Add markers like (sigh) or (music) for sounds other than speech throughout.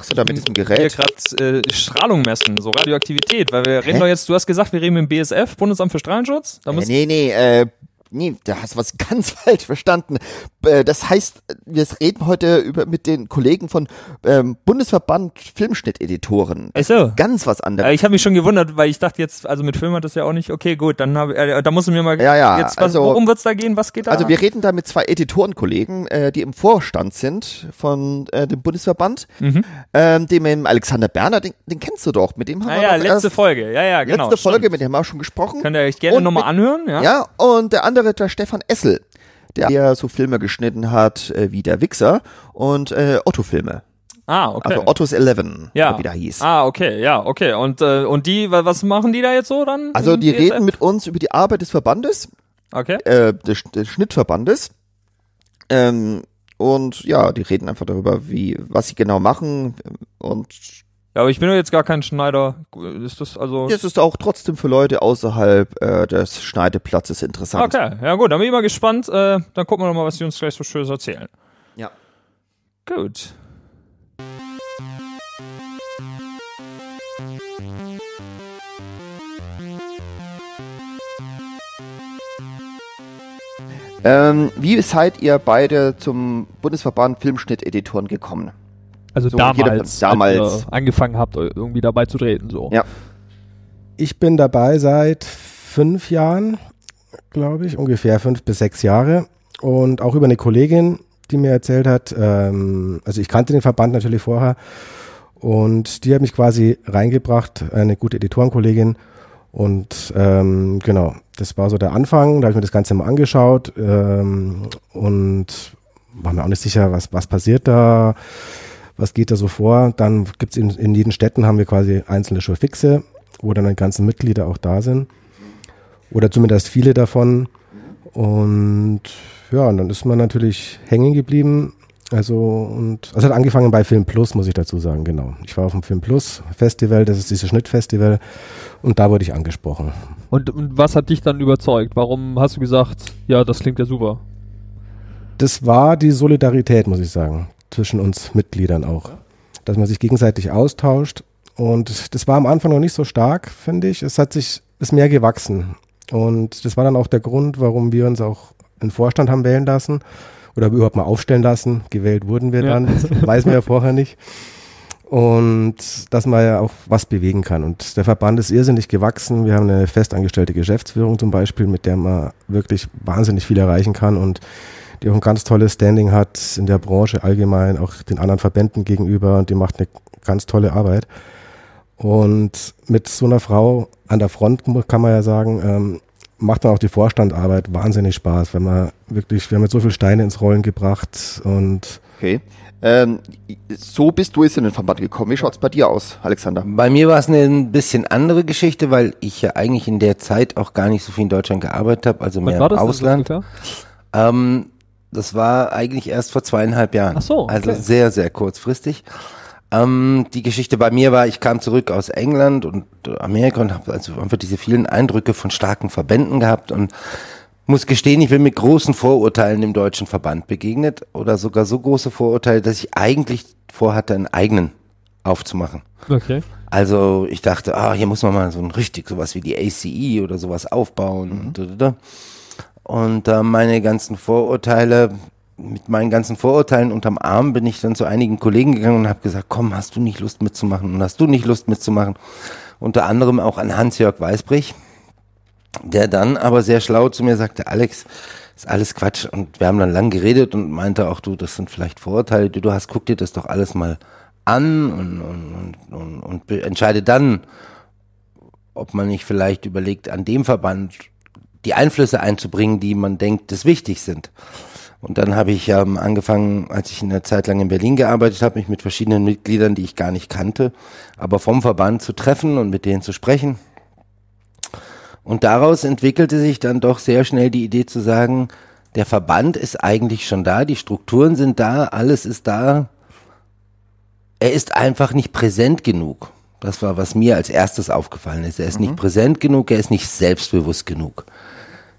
machst du da mit diesem Hier Gerät? gerade äh, Strahlung messen, so Radioaktivität, weil wir reden Hä? doch jetzt, du hast gesagt, wir reden mit dem BSF, Bundesamt für Strahlenschutz. Da Äh, nee, nee, äh, nee, da hast du was (laughs) ganz falsch verstanden. Äh, das heißt, wir reden heute über mit den Kollegen von ähm, Bundesverband Filmschnitteditoren. Ach so. Ganz was Äh, anderes. ich habe mich schon gewundert, weil ich dachte jetzt, also mit Film hat das ja auch nicht, okay, gut, dann habe äh, da musst du mir mal Ja, ja, jetzt, was, also- worum wird's da gehen, was geht da? Also wir reden da mit zwei Editorenkollegen, äh, die im Vorstand sind von äh, dem Bundesverband. Mhm. Ähm, dem Alexander Berner, den, den kennst du doch. Mit dem haben ah, wir ja, letzte erst, Folge, ja, ja, genau. letzte Folge, stimmt. mit dem haben wir auch schon gesprochen. Könnt ihr euch gerne nochmal anhören, ja? Ja, und der andere, der Stefan Essel, der ja so Filme geschnitten hat äh, wie Der Wichser und äh, Otto-Filme. Ah, okay. Also Otto's Eleven, ja. wie der hieß. Ah, okay, ja, okay. Und, äh, und die, wa- was machen die da jetzt so dann? Also die reden mit uns über die Arbeit des Verbandes, Okay. äh, des, des Schnittverbandes. Ähm, und ja, die reden einfach darüber, wie, was sie genau machen. Und Ja, aber ich bin doch jetzt gar kein Schneider. Ist das also. es ist auch trotzdem für Leute außerhalb äh, des Schneideplatzes interessant. Okay, ja gut, dann bin ich mal gespannt. Äh, dann gucken wir doch mal, was die uns gleich so Schönes erzählen. Ja. Gut. Ähm, wie seid ihr beide zum Bundesverband Filmschnitteditoren gekommen? Also So, damals, damals. als ihr angefangen habt, irgendwie dabei zu treten. So. Ja. Ich bin dabei seit fünf Jahren, glaube ich, ungefähr fünf bis sechs Jahre. Und auch über eine Kollegin, die mir erzählt hat, ähm, also ich kannte den Verband natürlich vorher. Und die hat mich quasi reingebracht, eine gute Editorenkollegin. Und ähm, genau, das war so der Anfang. Da habe ich mir das Ganze mal angeschaut ähm, und war mir auch nicht sicher, was, was passiert da, was geht da so vor. Dann gibt's in, in jeden Städten haben wir quasi einzelne Showfixe, wo dann die ganzen Mitglieder auch da sind. Oder zumindest viele davon. Und ja, und dann ist man natürlich hängen geblieben. Also, und also hat angefangen bei Film Plus, muss ich dazu sagen, genau. Ich war auf dem Film Plus Festival, das ist dieses Schnittfestival, und da wurde ich angesprochen. Und, und was hat dich dann überzeugt? Warum hast du gesagt, ja, das klingt ja super? Das war die Solidarität, muss ich sagen, zwischen uns Mitgliedern auch. Dass man sich gegenseitig austauscht. Und das war am Anfang noch nicht so stark, finde ich. Es hat sich, ist mehr gewachsen. Und das war dann auch der Grund, warum wir uns auch einen Vorstand haben wählen lassen oder überhaupt mal aufstellen lassen. Gewählt wurden wir Ja. dann, das weiß man ja vorher nicht. Und dass man ja auch was bewegen kann. Und der Verband ist irrsinnig gewachsen. Wir haben eine festangestellte Geschäftsführung zum Beispiel, mit der man wirklich wahnsinnig viel erreichen kann und die auch ein ganz tolles Standing hat in der Branche allgemein, auch den anderen Verbänden gegenüber und die macht eine ganz tolle Arbeit. Und mit so einer Frau an der Front kann man ja sagen, ähm, macht dann auch die Vorstandarbeit wahnsinnig Spaß, wenn man wirklich, wir haben jetzt so viele Steine ins Rollen gebracht und Okay. Ähm, so bist du jetzt in den Verband gekommen. Wie schaut's bei dir aus, Alexander? Bei mir war es eine ein bisschen andere Geschichte, weil ich ja eigentlich in der Zeit auch gar nicht so viel in Deutschland gearbeitet habe, also mehr war im das? Ausland. ungefähr? Ähm, das war eigentlich erst vor zweieinhalb Jahren. Ach so, Also okay. sehr, sehr kurzfristig. Ähm, die Geschichte bei mir war, ich kam zurück aus England und Amerika und habe also einfach diese vielen Eindrücke von starken Verbänden gehabt und muss gestehen, ich bin mit großen Vorurteilen dem deutschen Verband begegnet oder sogar so große Vorurteile, dass ich eigentlich vorhatte, einen eigenen aufzumachen. Okay. Also ich dachte, ah, hier muss man mal so ein richtig sowas wie die ACE oder sowas aufbauen. Und, da, da, da. Und äh, meine ganzen Vorurteile, mit meinen ganzen Vorurteilen unterm Arm bin ich dann zu einigen Kollegen gegangen und habe gesagt, komm, hast du nicht Lust mitzumachen und hast du nicht Lust mitzumachen? Unter anderem auch an Hans-Jörg Weißbrich, der dann aber sehr schlau zu mir sagte, Alex, ist alles Quatsch. Und wir haben dann lang geredet und meinte auch, du, das sind vielleicht Vorurteile, die du hast, guck dir das doch alles mal an und, und, und, und, und entscheide dann, ob man nicht vielleicht überlegt, an dem Verband die Einflüsse einzubringen, die man denkt, das wichtig sind. Und dann habe ich ähm, angefangen, als ich in der Zeit lang in Berlin gearbeitet habe, mich mit verschiedenen Mitgliedern, die ich gar nicht kannte, aber vom Verband zu treffen und mit denen zu sprechen. Und daraus entwickelte sich dann doch sehr schnell die Idee zu sagen, der Verband ist eigentlich schon da, die Strukturen sind da, alles ist da. Er ist einfach nicht präsent genug. Das war, was mir als erstes aufgefallen ist. Er ist nicht präsent genug, er ist nicht selbstbewusst genug.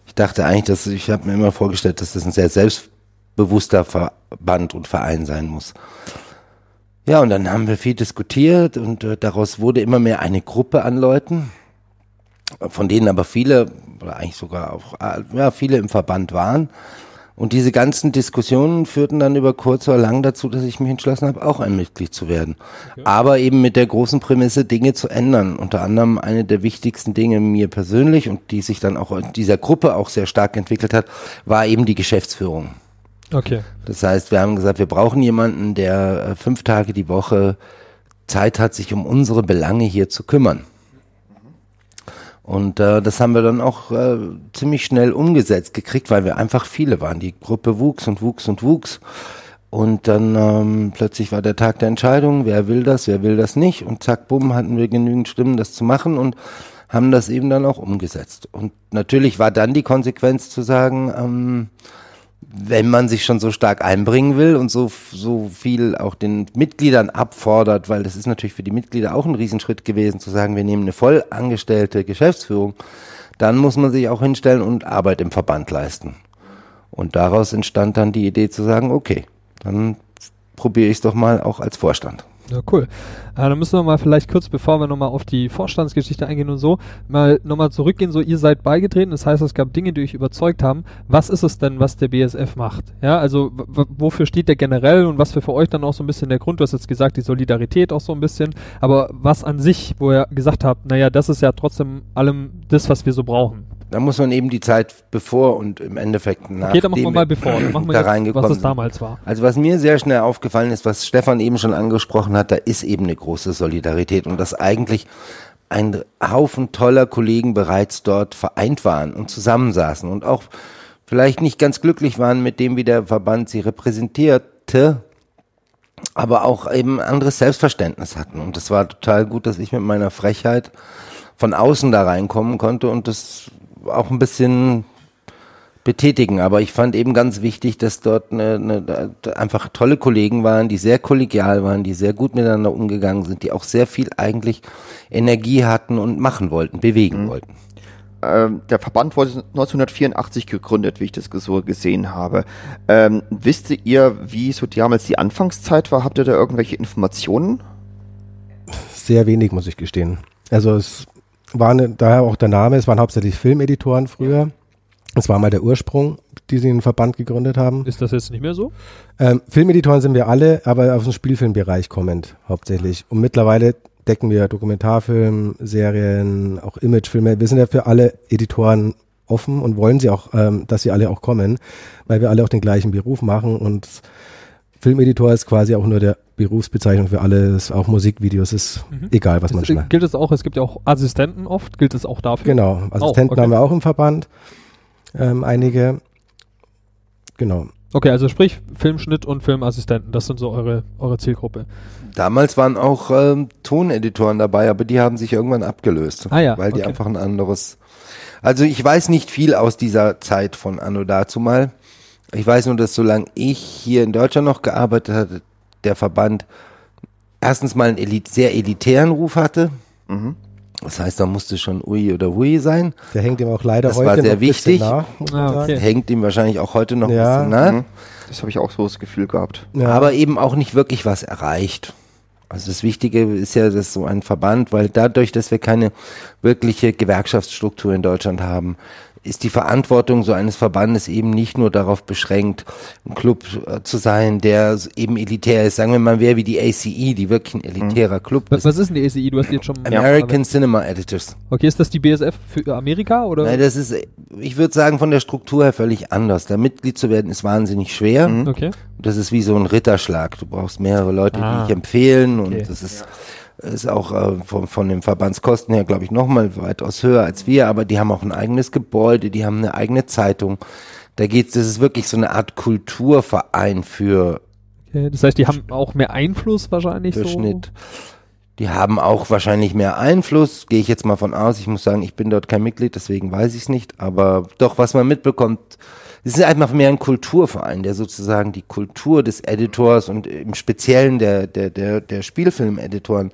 Ich dachte eigentlich, dass ich habe mir immer vorgestellt, dass das ein sehr bewusster Verband und Verein sein muss. Ja, und dann haben wir viel diskutiert und äh, daraus wurde immer mehr eine Gruppe an Leuten, von denen aber viele, oder eigentlich sogar auch, äh, ja, viele im Verband waren. Und diese ganzen Diskussionen führten dann über kurz oder lang dazu, dass ich mich entschlossen habe, auch ein Mitglied zu werden. Aber eben mit der großen Prämisse, Dinge zu ändern. Unter anderem eine der wichtigsten Dinge mir persönlich und die sich dann auch in dieser Gruppe auch sehr stark entwickelt hat, war eben die Geschäftsführung. Okay. Das heißt, wir haben gesagt, wir brauchen jemanden, der äh, fünf Tage die Woche Zeit hat, sich um unsere Belange hier zu kümmern. Und äh, das haben wir dann auch äh, ziemlich schnell umgesetzt gekriegt, weil wir einfach viele waren. Die Gruppe wuchs und wuchs und wuchs. Und dann ähm, plötzlich war der Tag der Entscheidung, wer will das, wer will das nicht. Und zack, bumm, hatten wir genügend Stimmen, das zu machen und haben das eben dann auch umgesetzt. Und natürlich war dann die Konsequenz zu sagen, ähm, wenn man sich schon so stark einbringen will und so, so viel auch den Mitgliedern abfordert, weil das ist natürlich für die Mitglieder auch ein Riesenschritt gewesen, zu sagen, wir nehmen eine voll angestellte Geschäftsführung, dann muss man sich auch hinstellen und Arbeit im Verband leisten. Und daraus entstand dann die Idee zu sagen, okay, dann probiere ich es doch mal auch als Vorstand. Ja, cool. Äh, dann müssen wir mal vielleicht kurz, bevor wir nochmal auf die Vorstandsgeschichte eingehen und so, mal nochmal zurückgehen. So, ihr seid beigetreten, das heißt, es gab Dinge, die euch überzeugt haben. Was ist es denn, was der BSF macht? Ja, also wofür steht der generell und was für für euch dann auch so ein bisschen der Grund? Du hast jetzt gesagt, die Solidarität auch so ein bisschen, aber was an sich, wo ihr gesagt habt, naja, das ist ja trotzdem allem das, was wir so brauchen. Da muss man eben die Zeit bevor und im Endeffekt nach Okay, dann machen wir mal bevor. Dann machen wir da jetzt, reingekommen was es damals war. Also was mir sehr schnell aufgefallen ist, was Stefan eben schon angesprochen hat, da ist eben eine große Solidarität und dass eigentlich ein Haufen toller Kollegen bereits dort vereint waren und zusammensaßen und auch vielleicht nicht ganz glücklich waren mit dem, wie der Verband sie repräsentierte, aber auch eben anderes Selbstverständnis hatten. Und das war total gut, dass ich mit meiner Frechheit von außen da reinkommen konnte und das auch ein bisschen betätigen. Aber ich fand eben ganz wichtig, dass dort eine, eine, einfach tolle Kollegen waren, die sehr kollegial waren, die sehr gut miteinander umgegangen sind, die auch sehr viel eigentlich Energie hatten und machen wollten, bewegen wollten. Ähm, der Verband wurde 1984 gegründet, wie ich das so gesehen habe. Ähm, wisst ihr, wie so damals die Anfangszeit war? Habt ihr da irgendwelche Informationen? Sehr wenig, muss ich gestehen. Also es war eine, daher auch der Name, es waren hauptsächlich Filmeditoren früher. Es war mal der Ursprung, die sie den Verband gegründet haben. Ist das jetzt nicht mehr so? Ähm, Filmeditoren sind wir alle, aber aus dem Spielfilmbereich kommend hauptsächlich. Und mittlerweile decken wir Dokumentarfilm, Serien, auch Imagefilme. Wir sind ja für alle Editoren offen und wollen sie auch, ähm, dass sie alle auch kommen, weil wir alle auch den gleichen Beruf machen und Filmeditor ist quasi auch nur der Berufsbezeichnung für alles, auch Musikvideos ist Mhm. egal, was man Ist, schneidet. gilt es auch, es gibt ja auch Assistenten oft, gilt es auch dafür? Genau, Assistenten okay. haben wir auch im Verband, ähm, einige. Genau. Okay, also sprich Filmschnitt und Filmassistenten, das sind so eure, eure Zielgruppe. Damals waren auch ähm, Toneditoren dabei, aber die haben sich irgendwann abgelöst, Ah ja, weil die okay. einfach ein anderes. Also ich weiß nicht viel aus dieser Zeit von Anno dazu mal. Ich weiß nur, dass solange ich hier in Deutschland noch gearbeitet hatte, der Verband erstens mal einen elit sehr elitären Ruf hatte. Mhm. Das heißt, da musste schon Ui oder Hui sein. Der hängt ihm auch leider Das heute war sehr noch ein bisschen wichtig. nach. Ah, okay. Hängt ihm wahrscheinlich auch heute noch Ja. ein bisschen nach. Mhm. Das habe ich auch so das Gefühl gehabt. Ja. aber eben auch nicht wirklich was erreicht. Also das Wichtige ist ja, dass so ein Verband, weil dadurch, dass wir keine wirkliche Gewerkschaftsstruktur in Deutschland haben, ist die Verantwortung so eines Verbandes eben nicht nur darauf beschränkt, ein Club äh, zu sein, der eben elitär ist. Sagen wir mal, wer wie die ACE, die wirklich ein elitärer Club Was, ist. was ist denn die ACI? Du hast jetzt schon. American Cinema Editors. Okay, ist das die BSF für Amerika oder? Nein, das ist, ich würde sagen, von der Struktur her völlig anders. Da Mitglied zu werden ist wahnsinnig schwer. okay. Das ist wie so ein Ritterschlag. Du brauchst mehrere Leute, Ah. die dich empfehlen und Okay. das ist, ist auch äh, von, von den Verbandskosten her, glaube ich, nochmal weitaus höher als wir, aber die haben auch ein eigenes Gebäude, die haben eine eigene Zeitung. Da geht's, das ist wirklich so eine Art Kulturverein für, okay. Das heißt, die haben auch mehr Einfluss wahrscheinlich für so. Schnitt. Die haben auch wahrscheinlich mehr Einfluss, gehe ich jetzt mal von aus. Ich muss sagen, ich bin dort kein Mitglied, deswegen weiß ich es nicht. Aber doch, was man mitbekommt, es ist einfach mehr ein Kulturverein, der sozusagen die Kultur des Editors und im Speziellen der, der, der, der Spielfilmeditoren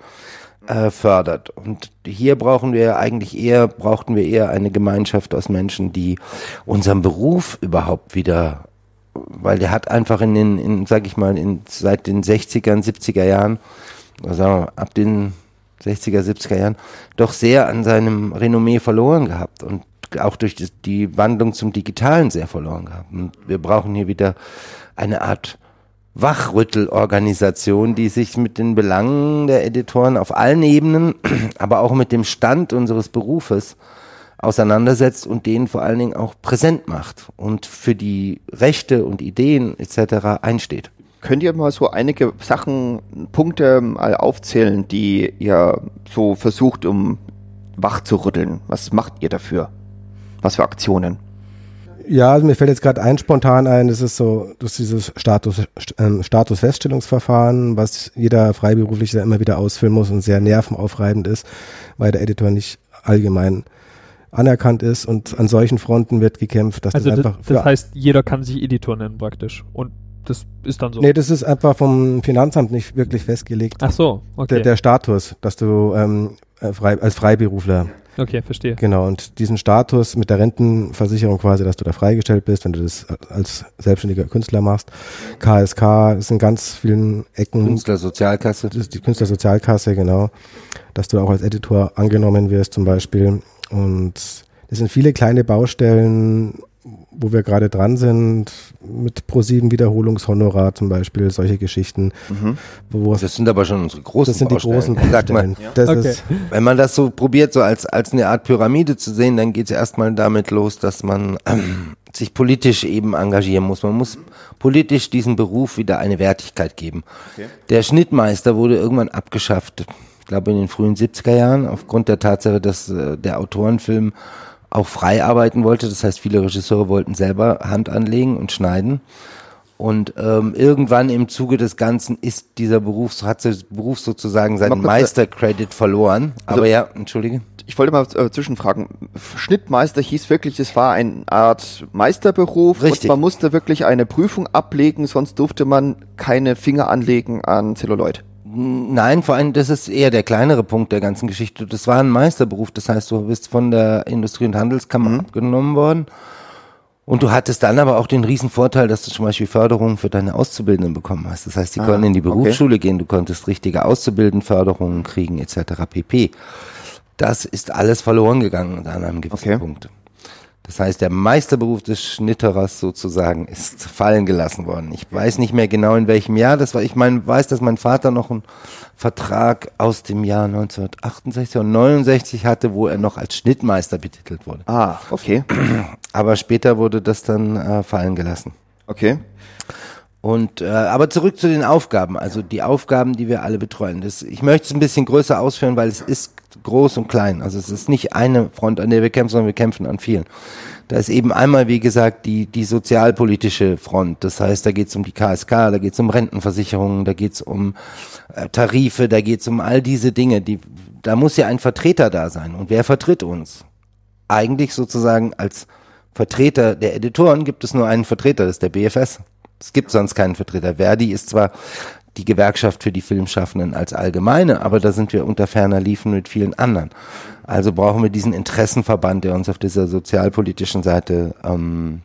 äh, fördert. Und hier brauchen wir eigentlich eher, brauchten wir eher eine Gemeinschaft aus Menschen, die unseren Beruf überhaupt wieder weil der hat einfach in den, in, sag ich mal, in, seit den 60ern, 70er Jahren, wir, ab den 60er, 70er Jahren, doch sehr an seinem Renommee verloren gehabt und auch durch die, Wandlung zum Digitalen sehr verloren gehabt. Und wir brauchen hier wieder eine Art Wachrüttelorganisation, die sich mit den Belangen der Editoren auf allen Ebenen, (clears throat) aber auch mit dem Stand unseres Berufes auseinandersetzt und den vor allen Dingen auch präsent macht und für die Rechte und Ideen etc. einsteht. Könnt ihr mal so einige Sachen, Punkte mal aufzählen, die ihr so versucht, um wach zu rütteln? Was macht ihr dafür? Was für Aktionen? Ja, also mir fällt jetzt gerade ein spontan ein, das ist so, das ist dieses Status, ähm, Statusfeststellungsverfahren, was jeder Freiberufliche immer wieder ausfüllen muss und sehr nervenaufreibend ist, weil der Editor nicht allgemein anerkannt ist und an solchen Fronten wird gekämpft, dass Also das einfach das heißt, jeder kann sich Editor nennen praktisch. Und das ist dann so. Nee, das ist einfach vom Finanzamt nicht wirklich festgelegt. Ach so, okay. Der, der Status, dass du ähm, äh, frei, als Freiberufler, okay, verstehe. genau, und diesen Status mit der Rentenversicherung quasi, dass du da freigestellt bist, wenn du das als selbstständiger Künstler machst. KSK ist in ganz vielen Ecken, Künstlersozialkasse. das ist die Künstlersozialkasse, genau, dass du auch als Editor angenommen wirst zum Beispiel. Und das sind viele kleine Baustellen, wo wir gerade dran sind, mit Pro7 Wiederholungshonorar zum Beispiel, solche Geschichten, wo es Das sind aber schon unsere großen das sind die Baustellen. großen Sag mal, Baustellen. Das Okay. ist, Wenn man das so probiert, so als, als eine Art Pyramide zu sehen, dann geht es erstmal damit los, dass man ähm, sich politisch eben engagieren muss. Man muss politisch diesem Beruf wieder eine Wertigkeit geben. Der Schnittmeister wurde irgendwann abgeschafft, ich glaube in den frühen 70er Jahren, aufgrund der Tatsache, dass äh, der Autorenfilm auch frei arbeiten wollte. Das heißt, viele Regisseure wollten selber Hand anlegen und schneiden. Und ähm, irgendwann im Zuge des Ganzen ist dieser Beruf, hat der Beruf sozusagen seinen Meistercredit verloren. Also- Aber ja, entschuldige. Ich wollte mal äh, zwischenfragen. Schnittmeister hieß wirklich, es war eine Art Meisterberuf Richtig. und man musste wirklich eine Prüfung ablegen, sonst durfte man keine Finger anlegen an Celluloid. Nein, vor allem, das ist eher der kleinere Punkt der ganzen Geschichte. Das war ein Meisterberuf, das heißt, du bist von der Industrie- und Handelskammer abgenommen worden. Und du hattest dann aber auch den riesen Vorteil, dass du zum Beispiel Förderungen für deine Auszubildenden bekommen hast. Das heißt, die Ah, konnten in die okay. Berufsschule gehen, du konntest richtige Auszubildendenförderungen kriegen, etc. pp. Das ist alles verloren gegangen an einem gewissen Okay. Punkt. Das heißt, der Meisterberuf des Schnitterers sozusagen ist fallen gelassen worden. Ich weiß nicht mehr genau in welchem Jahr das war. Ich meine, weiß, dass mein Vater noch einen Vertrag aus dem Jahr 1968 und 69 hatte, wo er noch als Schnittmeister betitelt wurde. Ah, okay. (clears throat) Aber später wurde das dann äh, fallen gelassen. Okay. Und äh, aber zurück zu den Aufgaben, also die Aufgaben, die wir alle betreuen. Das, ich möchte es ein bisschen größer ausführen, weil es ist groß und klein. Also es ist nicht eine Front, an der wir kämpfen, sondern wir kämpfen an vielen. Da ist eben einmal, wie gesagt, die, die sozialpolitische Front. Das heißt, da geht es um die KSK, da geht es um Rentenversicherungen, da geht es um äh, Tarife, da geht es um all diese Dinge. Die, da muss ja ein Vertreter da sein. Und wer vertritt uns? Eigentlich sozusagen als Vertreter der Editoren gibt es nur einen Vertreter, das ist der BFS. Es gibt sonst keinen Vertreter. Verdi ist zwar die Gewerkschaft für die Filmschaffenden als allgemeine, aber da sind wir unter ferner Liefen mit vielen anderen. Also brauchen wir diesen Interessenverband, der uns auf dieser sozialpolitischen Seite ähm,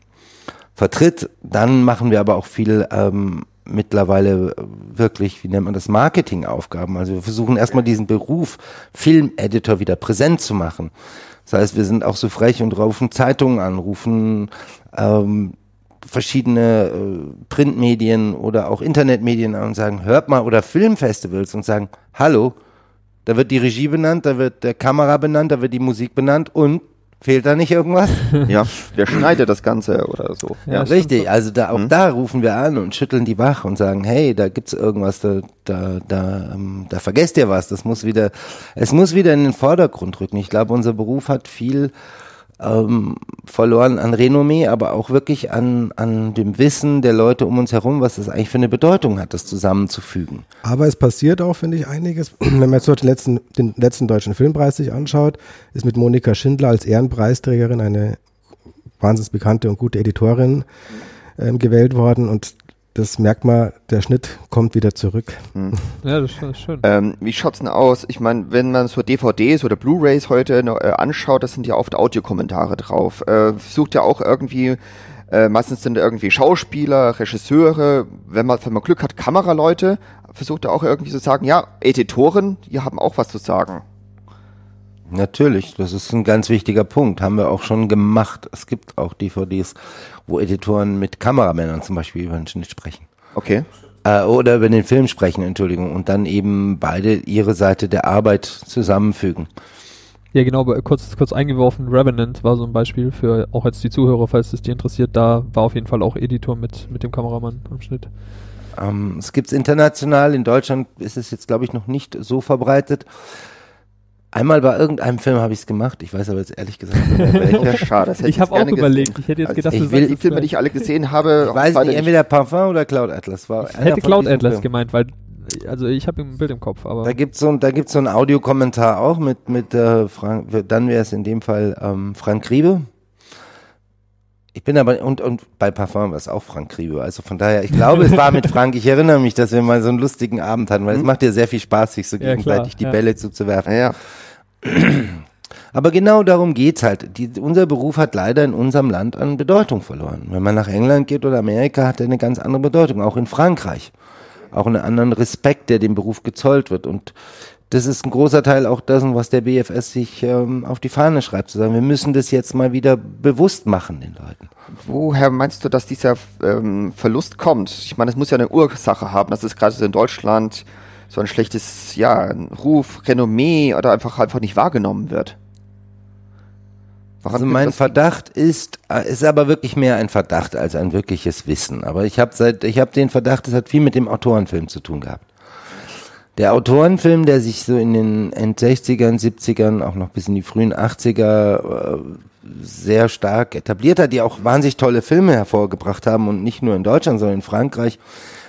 vertritt. Dann machen wir aber auch viel ähm, mittlerweile wirklich, wie nennt man das, Marketingaufgaben. Also wir versuchen erstmal diesen Beruf Filmeditor wieder präsent zu machen. Das heißt, wir sind auch so frech und rufen Zeitungen an, rufen ähm, verschiedene äh, Printmedien oder auch Internetmedien an und sagen, hört mal, oder Filmfestivals und sagen, hallo, da wird die Regie benannt, da wird der Kamera benannt, da wird die Musik benannt und fehlt da nicht irgendwas? (laughs) Ja, wer schneidet das Ganze oder so? Ja, Ja. Richtig, so. also da auch Mhm. da rufen wir an und schütteln die wach und sagen, hey, da gibt's irgendwas, da da da, ähm, da vergesst ihr was, das muss wieder, es muss wieder in den Vordergrund rücken. Ich glaube, unser Beruf hat viel ähm, verloren an Renommee, aber auch wirklich an an dem Wissen der Leute um uns herum, was das eigentlich für eine Bedeutung hat, das zusammenzufügen. Aber es passiert auch, finde ich, einiges. (clears throat) Wenn man so den letzten, den letzten deutschen Filmpreis sich anschaut, ist mit Monika Schindler als Ehrenpreisträgerin eine wahnsinnig bekannte und gute Editorin ähm, gewählt worden und das merkt man, der Schnitt kommt wieder zurück. (laughs) Ja, das ist, das ist schön. Ähm, wie schaut's denn aus? Ich meine, wenn man so DVDs oder Blu-rays heute noch, äh, anschaut, da sind ja oft Audiokommentare drauf. Äh, versucht ja auch irgendwie Äh, meistens sind da irgendwie Schauspieler, Regisseure, wenn man, wenn man Glück hat, Kameraleute. Versucht er auch irgendwie zu sagen, ja, Editoren, die haben auch was zu sagen. Natürlich, das ist ein ganz wichtiger Punkt. Haben wir auch schon gemacht. Es gibt auch DVDs, wo Editoren mit Kameramännern zum Beispiel über den Schnitt sprechen. Okay. Äh, oder über den Film sprechen, Entschuldigung. Und dann eben beide ihre Seite der Arbeit zusammenfügen. Ja, genau, aber kurz, kurz eingeworfen, Revenant war so ein Beispiel für auch jetzt die Zuhörer, falls es die interessiert. Da war auf jeden Fall auch Editor mit, mit dem Kameramann am Schnitt. Ähm, es gibt es international, in Deutschland ist es jetzt, glaube ich, noch nicht so verbreitet. Einmal bei irgendeinem Film habe ich es gemacht, ich weiß aber jetzt ehrlich gesagt nicht mehr welcher. (laughs) Ja, schade. Das hätte Ich habe auch überlegt, ich hätte jetzt Also gedacht, ich du will Die Filme, die ich alle gesehen habe, Ich weiß nicht, entweder Parfum oder Cloud Atlas war. Ich hätte Cloud Atlas Filmen. gemeint, weil, also ich habe ein Bild im Kopf, aber. Da gibt's so, ein- da gibt's so einen Audiokommentar auch mit, mit äh, Frank, dann wäre es in dem Fall ähm, Frank Riebe. Ich bin aber, und, und bei Parfum war es auch Frank Riebe. Also von daher, ich glaube, es war mit (laughs) Frank. Ich erinnere mich, dass wir mal so einen lustigen Abend hatten, weil es macht ja sehr viel Spaß, sich so Ja, gegenseitig klar, die ja. Bälle zuzuwerfen. Ja. (clears throat) Aber genau darum geht's halt. Die, unser Beruf hat leider in unserem Land an Bedeutung verloren. Wenn man nach England geht oder Amerika, hat er eine ganz andere Bedeutung. Auch in Frankreich. Auch einen anderen Respekt, der dem Beruf gezollt wird. Und das ist ein großer Teil auch dessen, was der BFS sich ähm, auf die Fahne schreibt, zu sagen, wir müssen das jetzt mal wieder bewusst machen den Leuten. Woher meinst du, dass dieser ähm, Verlust kommt? Ich meine, es muss ja eine Ursache haben, dass es gerade so in Deutschland so ein schlechtes, ja, Ruf, Renommee oder einfach einfach nicht wahrgenommen wird. Also mein Verdacht ist, äh, ist aber wirklich mehr ein Verdacht als ein wirkliches Wissen. Aber ich habe seit, ich habe den Verdacht, es hat viel mit dem Autorenfilm zu tun gehabt. Der Autorenfilm, der sich so in den End 60ern, 70ern, auch noch bis in die frühen 80er äh, sehr stark etabliert hat, die auch wahnsinnig tolle Filme hervorgebracht haben und nicht nur in Deutschland, sondern in Frankreich,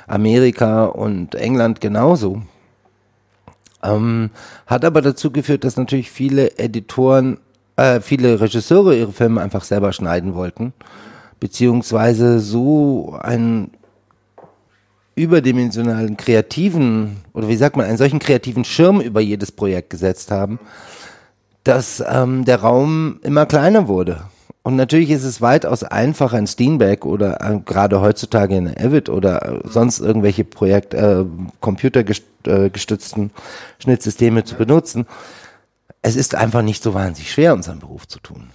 Amerika und England genauso. Ähm, hat aber dazu geführt, dass natürlich viele Editoren, äh, viele Regisseure ihre Filme einfach selber schneiden wollten, beziehungsweise so einen überdimensionalen kreativen, oder wie sagt man, einen solchen kreativen Schirm über jedes Projekt gesetzt haben, dass ähm, der Raum immer kleiner wurde. Und natürlich ist es weitaus einfacher, ein Steenbeck oder äh, gerade heutzutage in Avid oder äh, sonst irgendwelche Projekt, äh, computergestützten Schnittsysteme zu benutzen. Es ist einfach nicht so wahnsinnig schwer, unseren Beruf zu tun.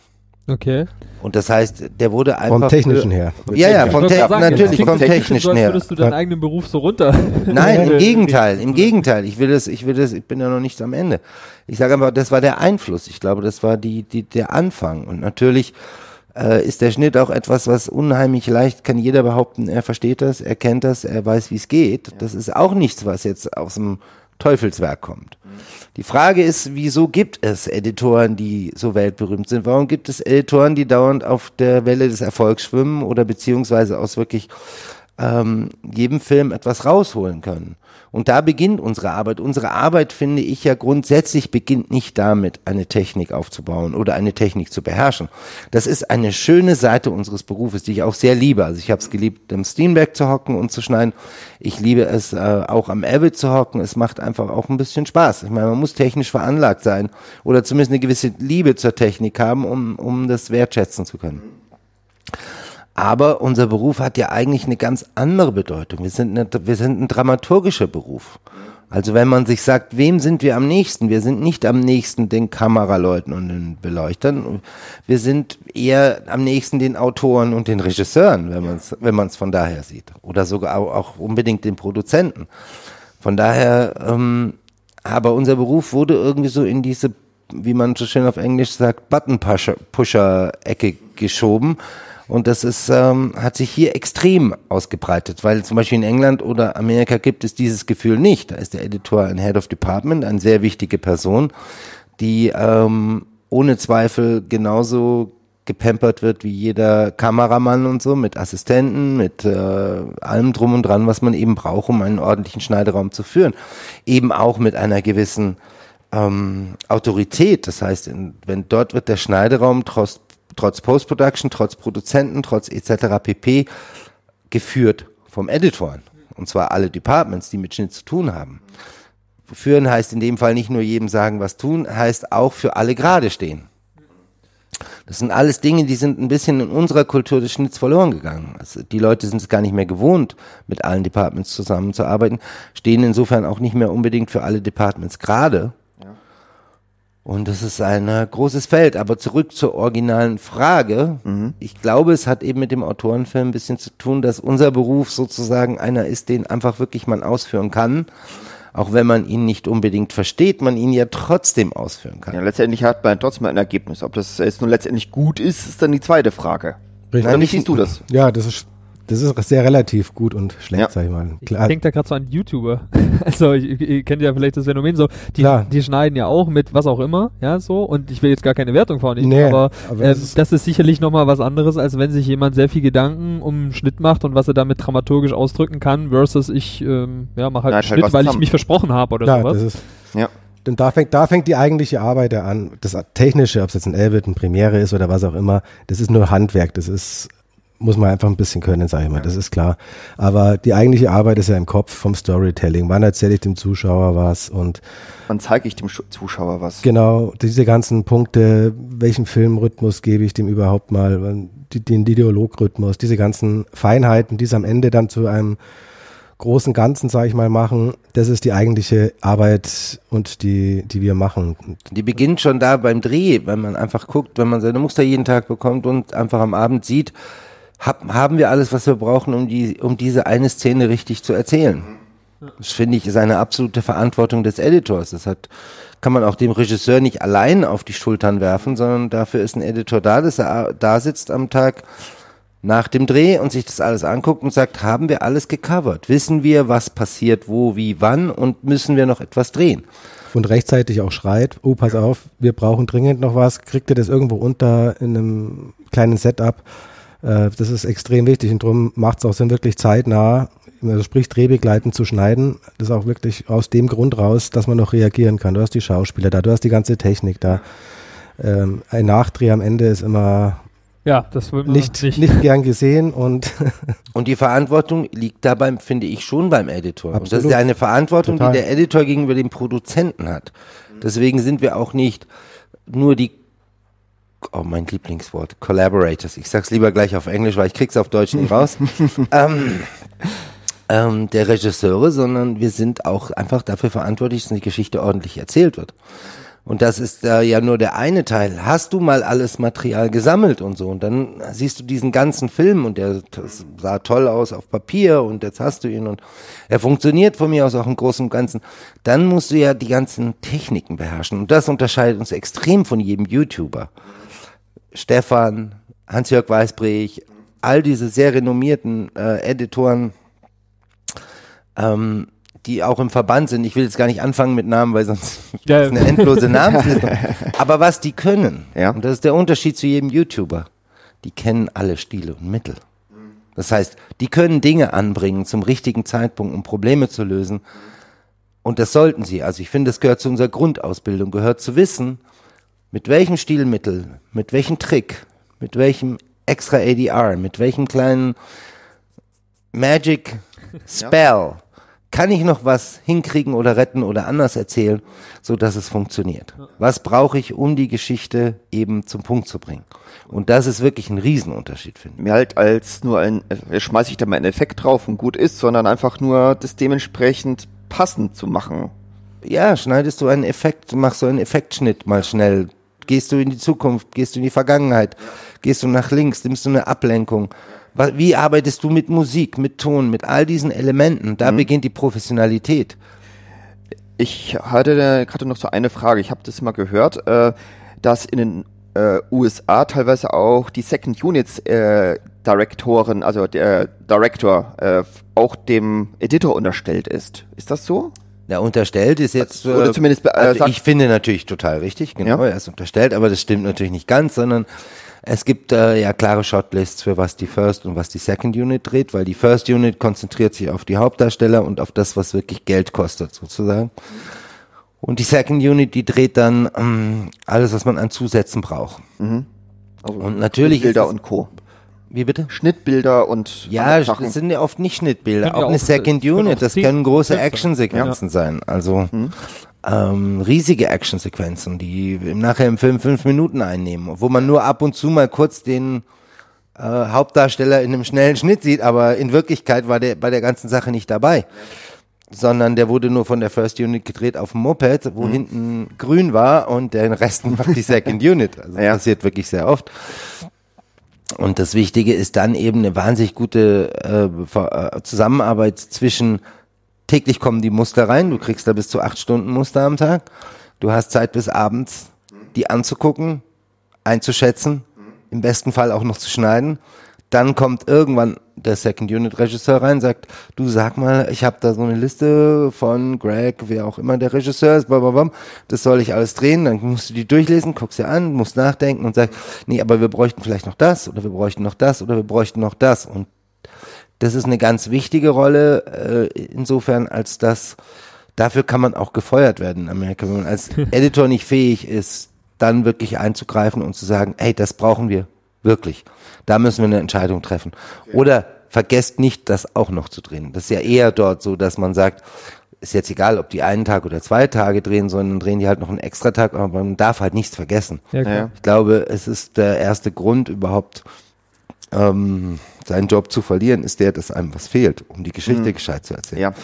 Okay. Und das heißt, der wurde einfach. Vom Technischen her. Ja, ja, vom Te sagen, natürlich, klingt vom Technischen her. würdest du deinen eigenen Beruf so runter. (laughs) Nein, im (laughs) Gegenteil, im Gegenteil. Ich will das, ich will das, ich bin ja noch nicht am Ende. Ich sage einfach, das war der Einfluss. Ich glaube, das war die, die, der Anfang. Und natürlich äh, ist der Schnitt auch etwas, was unheimlich leicht kann jeder behaupten, er versteht das, er kennt das, er weiß, wie es geht. Das ist auch nichts, was jetzt aus dem Teufelswerk kommt. Die Frage ist, wieso gibt es Editoren, die so weltberühmt sind? Warum gibt es Editoren, die dauernd auf der Welle des Erfolgs schwimmen oder beziehungsweise aus wirklich ähm, jedem Film etwas rausholen können. Und da beginnt unsere Arbeit. Unsere Arbeit, finde ich ja grundsätzlich, beginnt nicht damit, eine Technik aufzubauen oder eine Technik zu beherrschen. Das ist eine schöne Seite unseres Berufes, die ich auch sehr liebe. Also ich habe es geliebt, im Steenberg zu hocken und zu schneiden. Ich liebe es äh, auch am Avid zu hocken. Es macht einfach auch ein bisschen Spaß. Ich meine, man muss technisch veranlagt sein oder zumindest eine gewisse Liebe zur Technik haben, um, um das wertschätzen zu können. Aber unser Beruf hat ja eigentlich eine ganz andere Bedeutung. Wir sind, eine, wir sind ein dramaturgischer Beruf. Also wenn man sich sagt, wem sind wir am nächsten? Wir sind nicht am nächsten den Kameraleuten und den Beleuchtern. Wir sind eher am nächsten den Autoren und den Regisseuren, wenn man es wenn man's von daher sieht. Oder sogar auch, unbedingt den Produzenten. Von daher, ähm, aber unser Beruf wurde irgendwie so in diese, wie man so schön auf Englisch sagt, Button-Pusher-Ecke geschoben. Und das ist, ähm, hat sich hier extrem ausgebreitet, weil zum Beispiel in England oder Amerika gibt es dieses Gefühl nicht. Da ist der Editor ein Head of Department, eine sehr wichtige Person, die ähm, ohne Zweifel genauso gepampert wird wie jeder Kameramann und so, mit Assistenten, mit äh, allem drum und dran, was man eben braucht, um einen ordentlichen Schneideraum zu führen. Eben auch mit einer gewissen ähm, Autorität. Das heißt, in, wenn dort wird der Schneideraum trotz, trotz Post-Production, trotz Produzenten, trotz etc. pp. geführt vom Editoren. Und zwar alle Departments, die mit Schnitt zu tun haben. Führen heißt in dem Fall nicht nur jedem sagen, was tun, heißt auch für alle gerade stehen. Das sind alles Dinge, die sind ein bisschen in unserer Kultur des Schnitts verloren gegangen. Also die Leute sind es gar nicht mehr gewohnt, mit allen Departments zusammenzuarbeiten, stehen insofern auch nicht mehr unbedingt für alle Departments gerade. Und das ist ein äh, großes Feld. Aber zurück zur originalen Frage. Ich glaube, es hat eben mit dem Autorenfilm ein bisschen zu tun, dass unser Beruf sozusagen einer ist, den einfach wirklich man ausführen kann. Auch wenn man ihn nicht unbedingt versteht, man ihn ja trotzdem ausführen kann. Ja, letztendlich hat man trotzdem ein Ergebnis. Ob das jetzt nun letztendlich gut ist, ist dann die zweite Frage. Richtig. Wie siehst du das? Ja, das ist, das ist sehr relativ gut und schlecht, Ja. sag ich mal. Ich Klar, denke da gerade so an YouTuber. (laughs) Also, ich, ihr kennt ja vielleicht das Phänomen so, die, Klar. die schneiden ja auch mit was auch immer, ja, so, und ich will jetzt gar keine Wertung vornehmen, Nee, aber, aber ähm, es ist- das ist sicherlich nochmal was anderes, als wenn sich jemand sehr viel Gedanken um einen Schnitt macht und was er damit dramaturgisch ausdrücken kann, versus ich, ähm, ja, mach halt Nein, einen halt Schnitt, was weil ich mich versprochen habe oder klar, sowas. das ist, Ja. denn da fängt, da fängt die eigentliche Arbeit ja an. Das Technische, ob es jetzt ein Elbit, ein Premiere ist oder was auch immer, das ist nur Handwerk. Das ist, muss man einfach ein bisschen können, sag ich mal. Das ist klar. Aber die eigentliche Arbeit ist ja im Kopf vom Storytelling. Wann erzähle ich dem Zuschauer was und Wann zeige ich dem Zuschauer was? Genau, diese ganzen Punkte, welchen Filmrhythmus gebe ich dem überhaupt mal, den Dialogrhythmus, diese ganzen Feinheiten, die es am Ende dann zu einem großen Ganzen, sage ich mal, machen, das ist die eigentliche Arbeit und die, die wir machen. Die beginnt schon da beim Dreh, wenn man einfach guckt, wenn man seine Muster jeden Tag bekommt und einfach am Abend sieht, hab, haben wir alles, was wir brauchen, um, die, um diese eine Szene richtig zu erzählen. Das finde ich ist eine absolute Verantwortung des Editors. Das hat, kann man auch dem Regisseur nicht allein auf die Schultern werfen, sondern dafür ist ein Editor da, dass er da sitzt am Tag nach dem Dreh und sich das alles anguckt und sagt, haben wir alles gecovert? Wissen wir, was passiert, wo, wie, wann und müssen wir noch etwas drehen? Und rechtzeitig auch schreit, oh, pass auf, wir brauchen dringend noch was, kriegt ihr das irgendwo unter in einem kleinen Setup? Äh, das ist extrem wichtig und darum macht es auch Sinn, wirklich zeitnah, also sprich drehbegleitend zu schneiden. Das ist auch wirklich aus dem Grund raus, dass man noch reagieren kann. Du hast die Schauspieler da, du hast die ganze Technik da. Ähm, ein Nachdreh am Ende ist immer Ja, das man nicht, nicht. gern gesehen und (laughs) Und die Verantwortung liegt dabei, finde ich, schon beim Editor. Und das Absolut. ist ja eine Verantwortung, Total. die der Editor gegenüber dem Produzenten hat. Deswegen sind wir auch nicht nur die, oh, mein Lieblingswort, Collaborators. Ich sag's lieber gleich auf Englisch, weil ich krieg's auf Deutsch nicht raus. (laughs) ähm, ähm, der Regisseure, sondern wir sind auch einfach dafür verantwortlich, dass die Geschichte ordentlich erzählt wird. Und das ist äh, ja nur der eine Teil. Hast du mal alles Material gesammelt und so? Und dann siehst du diesen ganzen Film und der sah toll aus auf Papier und jetzt hast du ihn und er funktioniert von mir aus auch im Großen und Ganzen. Dann musst du ja die ganzen Techniken beherrschen. Und das unterscheidet uns extrem von jedem YouTuber. Stefan, Hans-Jörg Weißbrich, all diese sehr renommierten äh, Editoren, ähm, die auch im Verband sind. Ich will jetzt gar nicht anfangen mit Namen, weil sonst (laughs) Ja. ist eine endlose Namensliste. (laughs) Aber was die können, Ja. und das ist der Unterschied zu jedem YouTuber, die kennen alle Stile und Mittel. Das heißt, die können Dinge anbringen zum richtigen Zeitpunkt, um Probleme zu lösen. Und das sollten sie. Also ich finde, das gehört zu unserer Grundausbildung, gehört zu wissen, mit welchem Stilmittel, mit welchem Trick, mit welchem extra ADR, mit welchem kleinen Magic (laughs) Spell kann ich noch was hinkriegen oder retten oder anders erzählen, so dass es funktioniert. Was brauche ich, um die Geschichte eben zum Punkt zu bringen? Und das ist wirklich ein Riesenunterschied, finde ich. Mehr halt als nur ein, äh, schmeiße ich da mal einen Effekt drauf und gut ist, sondern einfach nur das dementsprechend passend zu machen. Ja, schneidest du einen Effekt, machst du einen Effektschnitt mal schnell. Gehst du in die Zukunft, gehst du in die Vergangenheit, gehst du nach links, nimmst du eine Ablenkung. Wie arbeitest du mit Musik, mit Ton, mit all diesen Elementen? Da beginnt die Professionalität. Ich hatte gerade noch so eine Frage. Ich habe das mal gehört, äh, dass in den äh, USA teilweise auch die Second Units äh, Direktoren, also der Director, äh, auch dem Editor unterstellt ist. Ist das so? Ja, unterstellt ist jetzt. Oder zumindest, äh, also ich finde natürlich total richtig, genau, Ja. er ist unterstellt, aber das stimmt natürlich nicht ganz, sondern es gibt äh, ja klare Shotlists für was die First und was die Second Unit dreht, weil die First Unit konzentriert sich auf die Hauptdarsteller und auf das, was wirklich Geld kostet, sozusagen. Und die Second Unit, die dreht dann ähm, alles, was man an Zusätzen braucht. Also Und natürlich Bilder und Co. Wie bitte? Schnittbilder und Ja, das sind ja oft nicht Schnittbilder, auch ja eine auch- Second auch Unit, das Szenen- können große. Actionsequenzen sein. Also ähm, riesige Actionsequenzen, die im nachher im Film fünf Minuten einnehmen, wo man nur ab und zu mal kurz den äh, Hauptdarsteller in einem schnellen Schnitt sieht, aber in Wirklichkeit war der bei der ganzen Sache nicht dabei. Sondern der wurde nur von der First Unit gedreht auf dem Moped, wo hinten grün war und den Resten macht die Second (laughs) Unit. Also Ja. passiert wirklich sehr oft. Und das Wichtige ist dann eben eine wahnsinnig gute äh, äh, Zusammenarbeit zwischen täglich kommen die Muster rein, du kriegst da bis zu acht Stunden Muster am Tag. Du hast Zeit bis abends, die anzugucken, einzuschätzen, im besten Fall auch noch zu schneiden. Dann kommt irgendwann der Second Unit Regisseur rein, sagt, du sag mal, ich habe da so eine Liste von Greg, wer auch immer der Regisseur ist, blablabla, das soll ich alles drehen, dann musst du die durchlesen, guckst dir an, musst nachdenken und sagst, nee, aber wir bräuchten vielleicht noch das oder wir bräuchten noch das oder wir bräuchten noch das. Und das ist eine ganz wichtige Rolle, äh, insofern, als dass dafür kann man auch gefeuert werden in Amerika. Wenn man als (laughs) Editor nicht fähig ist, dann wirklich einzugreifen und zu sagen, hey, das brauchen wir wirklich. Da müssen wir eine Entscheidung treffen. Oder vergesst nicht, das auch noch zu drehen. Das ist ja eher dort so, dass man sagt, ist jetzt egal, ob die einen Tag oder zwei Tage drehen, sondern drehen die halt noch einen extra Tag, aber man darf halt nichts vergessen. Ja. Ja. Ich glaube, es ist der erste Grund überhaupt, ähm, seinen Job zu verlieren, ist der, dass einem was fehlt, um die Geschichte gescheit zu erzählen. Ja.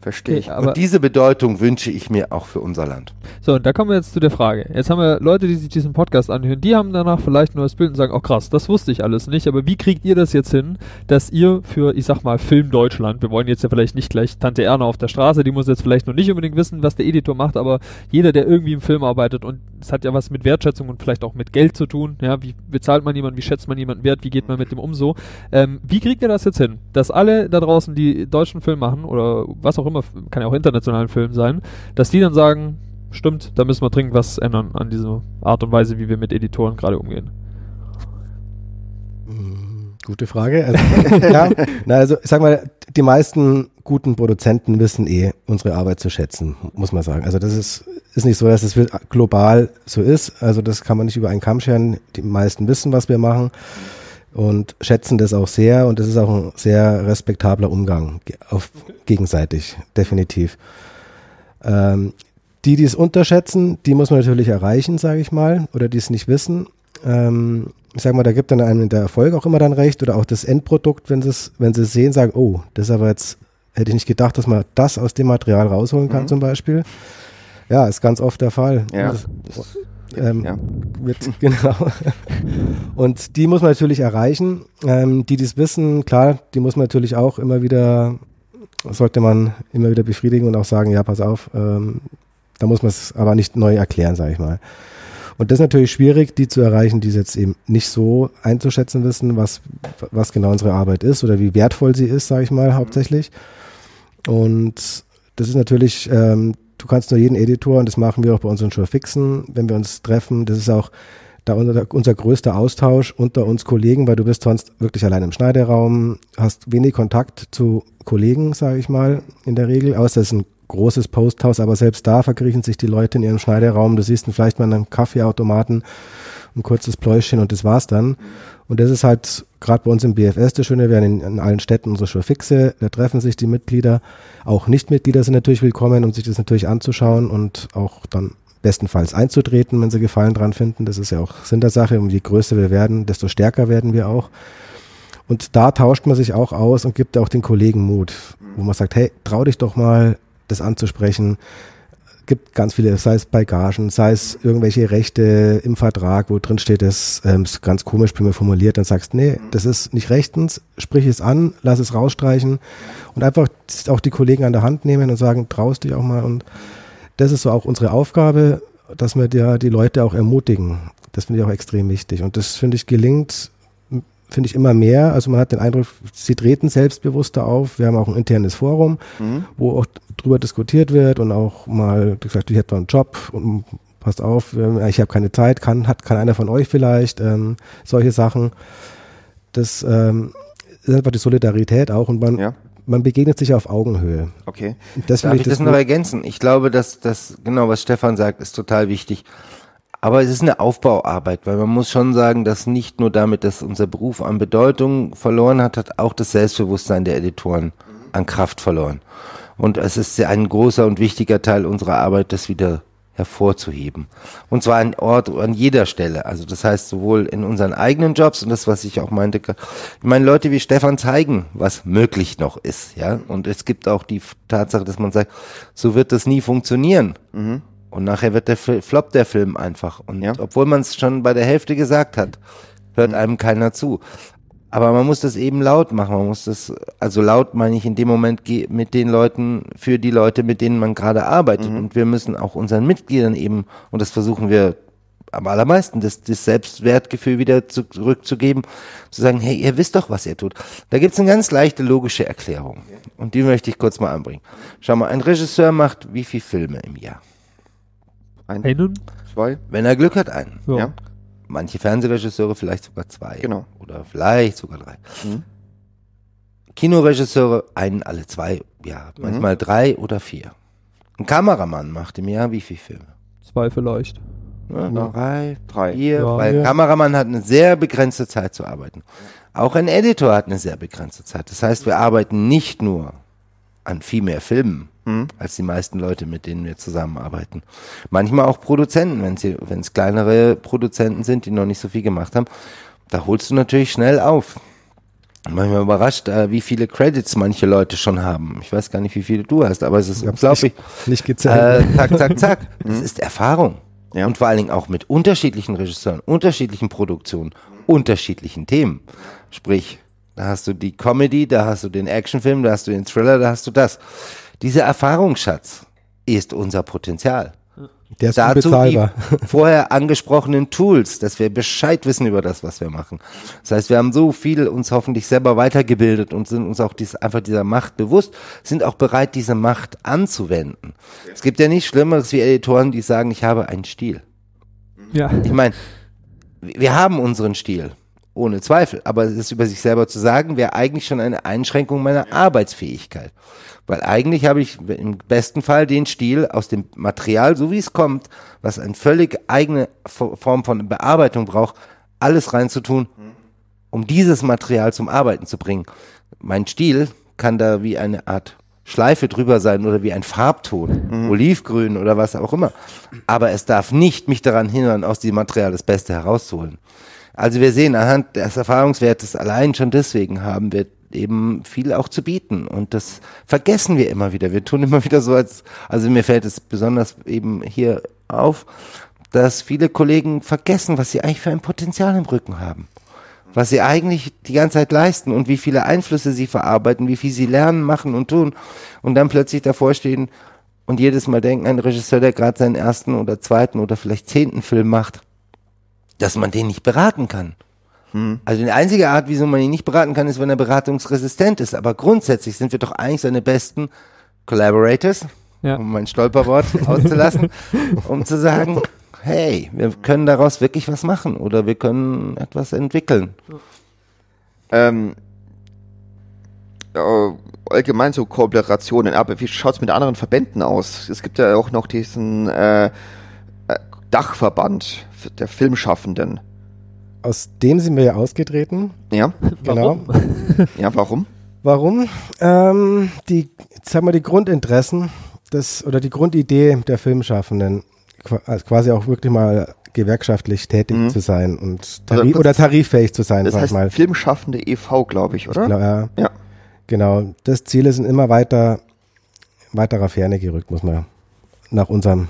Verstehe ich. aber Und diese Bedeutung wünsche ich mir auch für unser Land. So, und da kommen wir jetzt zu der Frage. Jetzt haben wir Leute, die sich diesen Podcast anhören, die haben danach vielleicht nur das Bild und sagen, oh krass, das wusste ich alles nicht, aber wie kriegt ihr das jetzt hin, dass ihr für, ich sag mal, Film Deutschland, wir wollen jetzt ja vielleicht nicht gleich Tante Erna auf der Straße, die muss jetzt vielleicht noch nicht unbedingt wissen, was der Editor macht, aber jeder, der irgendwie im Film arbeitet und es hat ja was mit Wertschätzung und vielleicht auch mit Geld zu tun, ja, wie bezahlt man jemanden, wie schätzt man jemanden wert, wie geht man mit dem um so, ähm, wie kriegt ihr das jetzt hin, dass alle da draußen, die deutschen Film machen oder was auch immer, kann ja auch internationalen Film sein, dass die dann sagen, stimmt, da müssen wir dringend was ändern an dieser Art und Weise, wie wir mit Editoren gerade umgehen. Hm, Gute Frage. Also, (laughs) ja, na, also ich sag mal, die meisten guten Produzenten wissen eh unsere Arbeit zu schätzen, muss man sagen. Also das ist, ist nicht so, dass es global so ist. Also das kann man nicht über einen Kamm scheren. Die meisten wissen, was wir machen und schätzen das auch sehr und das ist auch ein sehr respektabler Umgang auf gegenseitig, definitiv. Ähm, die, die es unterschätzen, die muss man natürlich erreichen, sage ich mal, oder die es nicht wissen. Ähm, ich sag mal, da gibt dann einem der Erfolg auch immer dann recht oder auch das Endprodukt, wenn sie es, wenn sie es sehen, sagen, oh, das ist aber jetzt, hätte ich nicht gedacht, dass man das aus dem Material rausholen kann, zum Beispiel. Ja, ist ganz oft der Fall. Ja. Das, ähm, Ja. wird, (laughs) genau. Und die muss man natürlich erreichen. Ähm, die, die es wissen, klar, die muss man natürlich auch immer wieder, sollte man immer wieder befriedigen und auch sagen, ja, pass auf, ähm, da muss man es aber nicht neu erklären, sage ich mal. Und das ist natürlich schwierig, die zu erreichen, die es jetzt eben nicht so einzuschätzen wissen, was, was genau unsere Arbeit ist oder wie wertvoll sie ist, sage ich mal, hauptsächlich. Und das ist natürlich, ähm, du kannst nur jeden Editor, und das machen wir auch bei unseren Showfixen, wenn wir uns treffen, das ist auch da unser, unser größter Austausch unter uns Kollegen, weil du bist sonst wirklich allein im Schneideraum, hast wenig Kontakt zu Kollegen, sage ich mal, in der Regel, außer es ist ein großes Posthaus, aber selbst da verkriechen sich die Leute in ihrem Schneideraum, du siehst vielleicht mal in einem Kaffeeautomaten, ein kurzes Pläuschen und das war's dann. Und das ist halt gerade bei uns im BFS das Schöne, wir haben in, in allen Städten unsere Showfixe, da treffen sich die Mitglieder, auch Nichtmitglieder sind natürlich willkommen, um sich das natürlich anzuschauen und auch dann bestenfalls einzutreten, wenn sie Gefallen dran finden. Das ist ja auch Sinn der Sache. Und je größer wir werden, desto stärker werden wir auch. Und da tauscht man sich auch aus und gibt auch den Kollegen Mut, wo man sagt, hey, trau dich doch mal, das anzusprechen. Gibt ganz viele, sei es bei Gagen, sei es irgendwelche Rechte im Vertrag, wo drin steht, das ähm, ist ganz komisch primär formuliert, dann sagst, nee, das ist nicht rechtens, sprich es an, lass es rausstreichen und einfach auch die Kollegen an der Hand nehmen und sagen, traust dich auch mal und das ist so auch unsere Aufgabe, dass wir ja die Leute auch ermutigen. Das finde ich auch extrem wichtig. Und das finde ich gelingt, finde ich immer mehr. Also man hat den Eindruck, sie treten selbstbewusster auf. Wir haben auch ein internes Forum, wo auch drüber diskutiert wird und auch mal gesagt, ich hätte einen Job und passt auf, ähm, ich habe keine Zeit, kann, hat, kann einer von euch vielleicht, ähm, solche Sachen. Das ähm, ist einfach die Solidarität auch und man, Ja. man begegnet sich auf Augenhöhe. Okay. Das Darf ich das noch ergänzen? Ich glaube, dass das, genau was Stefan sagt, ist total wichtig. Aber es ist eine Aufbauarbeit, weil man muss schon sagen, dass nicht nur damit, dass unser Beruf an Bedeutung verloren hat, hat auch das Selbstbewusstsein der Editoren an Kraft verloren. Und es ist ein großer und wichtiger Teil unserer Arbeit, das wieder hervorzuheben. Und zwar an Ort, an jeder Stelle. Also das heißt sowohl in unseren eigenen Jobs und das, was ich auch meinte, ich meine, Leute wie Stefan zeigen, was möglich noch ist, ja. Und es gibt auch die Tatsache, dass man sagt, so wird das nie funktionieren. Mhm. Und nachher wird der floppt der Film einfach. Und Ja. obwohl man es schon bei der Hälfte gesagt hat, hört einem keiner zu. Aber man muss das eben laut machen. Man muss das, also laut meine ich in dem Moment mit den Leuten, für die Leute, mit denen man gerade arbeitet. Und wir müssen auch unseren Mitgliedern eben, und das versuchen wir am allermeisten, das, das Selbstwertgefühl wieder zu, zurückzugeben, zu sagen, hey, ihr wisst doch, was ihr tut. Da gibt's eine ganz leichte logische Erklärung. Und die möchte ich kurz mal anbringen. Schau mal, ein Regisseur macht wie viele Filme im Jahr? Ein, Einen? zwei, Wenn er Glück hat, einen. Ja. ja, Manche Fernsehregisseure vielleicht sogar zwei. Genau. Oder vielleicht sogar drei. Mhm. Kinoregisseure einen alle zwei, ja, Mhm. manchmal drei oder vier. Ein Kameramann macht im Jahr wie viele Filme? Zwei vielleicht. Ja, Ja. Drei, drei. vier, Ja. weil ein Ja. Kameramann hat eine sehr begrenzte Zeit zu arbeiten. Auch ein Editor hat eine sehr begrenzte Zeit. Das heißt, wir arbeiten nicht nur an viel mehr Filmen Mhm. als die meisten Leute, mit denen wir zusammenarbeiten. Manchmal auch Produzenten, wenn sie, wenn es kleinere Produzenten sind, die noch nicht so viel gemacht haben, da holst du natürlich schnell auf. Manchmal überrascht, äh, wie viele Credits manche Leute schon haben. Ich weiß gar nicht, wie viele du hast, aber es ist unglaublich. Nicht gezählt. Äh, zack, zack, (laughs) zack. Das ist Erfahrung. Ja. Und vor allen Dingen auch mit unterschiedlichen Regisseuren, unterschiedlichen Produktionen, unterschiedlichen Themen. Sprich, da hast du die Comedy, da hast du den Actionfilm, da hast du den Thriller, da hast du das. Dieser Erfahrungsschatz ist unser Potenzial. Der ist Dazu die unbezahlbar. (laughs) vorher angesprochenen Tools, dass wir Bescheid wissen über das, was wir machen. Das heißt, wir haben so viel uns hoffentlich selber weitergebildet und sind uns auch dies, einfach dieser Macht bewusst, sind auch bereit, diese Macht anzuwenden. Es gibt ja nichts Schlimmeres wie Editoren, die sagen, ich habe einen Stil. Ja. Ich meine, wir haben unseren Stil, ohne Zweifel, aber es ist über sich selber zu sagen, wäre eigentlich schon eine Einschränkung meiner Arbeitsfähigkeit. Weil eigentlich habe ich im besten Fall den Stil aus dem Material, so wie es kommt, was eine völlig eigene Fo- Form von Bearbeitung braucht, alles reinzutun, um dieses Material zum Arbeiten zu bringen. Mein Stil kann da wie eine Art Schleife drüber sein oder wie ein Farbton, Olivgrün oder was auch immer. Aber es darf nicht mich daran hindern, aus dem Material das Beste herauszuholen. Also wir sehen anhand des Erfahrungswertes allein schon deswegen haben wir eben viel auch zu bieten und das vergessen wir immer wieder. Wir tun immer (laughs) wieder so als, also mir fällt es besonders eben hier auf, dass viele Kollegen vergessen, was sie eigentlich für ein Potenzial im Rücken haben. Was sie eigentlich die ganze Zeit leisten und wie viele Einflüsse sie verarbeiten, wie viel sie lernen, machen und tun und dann plötzlich davor stehen und jedes Mal denken, ein Regisseur, der gerade seinen ersten oder zweiten oder vielleicht zehnten Film macht, dass man den nicht beraten kann. Also die einzige Art, wieso man ihn nicht beraten kann, ist, wenn er beratungsresistent ist. Aber grundsätzlich sind wir doch eigentlich seine besten Collaborators, Ja. um mein Stolperwort (laughs) auszulassen, um zu sagen, hey, wir können daraus wirklich was machen oder wir können etwas entwickeln. Ähm, äh, allgemein so Kooperationen, aber wie schaut's mit anderen Verbänden aus? Es gibt ja auch noch diesen äh, äh, Dachverband der Filmschaffenden. Aus dem sind wir ja ausgetreten. Ja, (laughs) Genau. ja, warum? Warum? Ähm, die, sagen wir, die Grundinteressen des, oder die Grundidee der Filmschaffenden, also quasi auch wirklich mal gewerkschaftlich tätig Mhm. zu sein und Also tarif kurz- oder tariffähig zu sein, Das sag ich heißt mal. Filmschaffende e.V., glaube ich, oder? Genau, ja. Ja. Genau. Das Ziele sind immer weiter, weiterer Ferne gerückt, muss man nach unserem,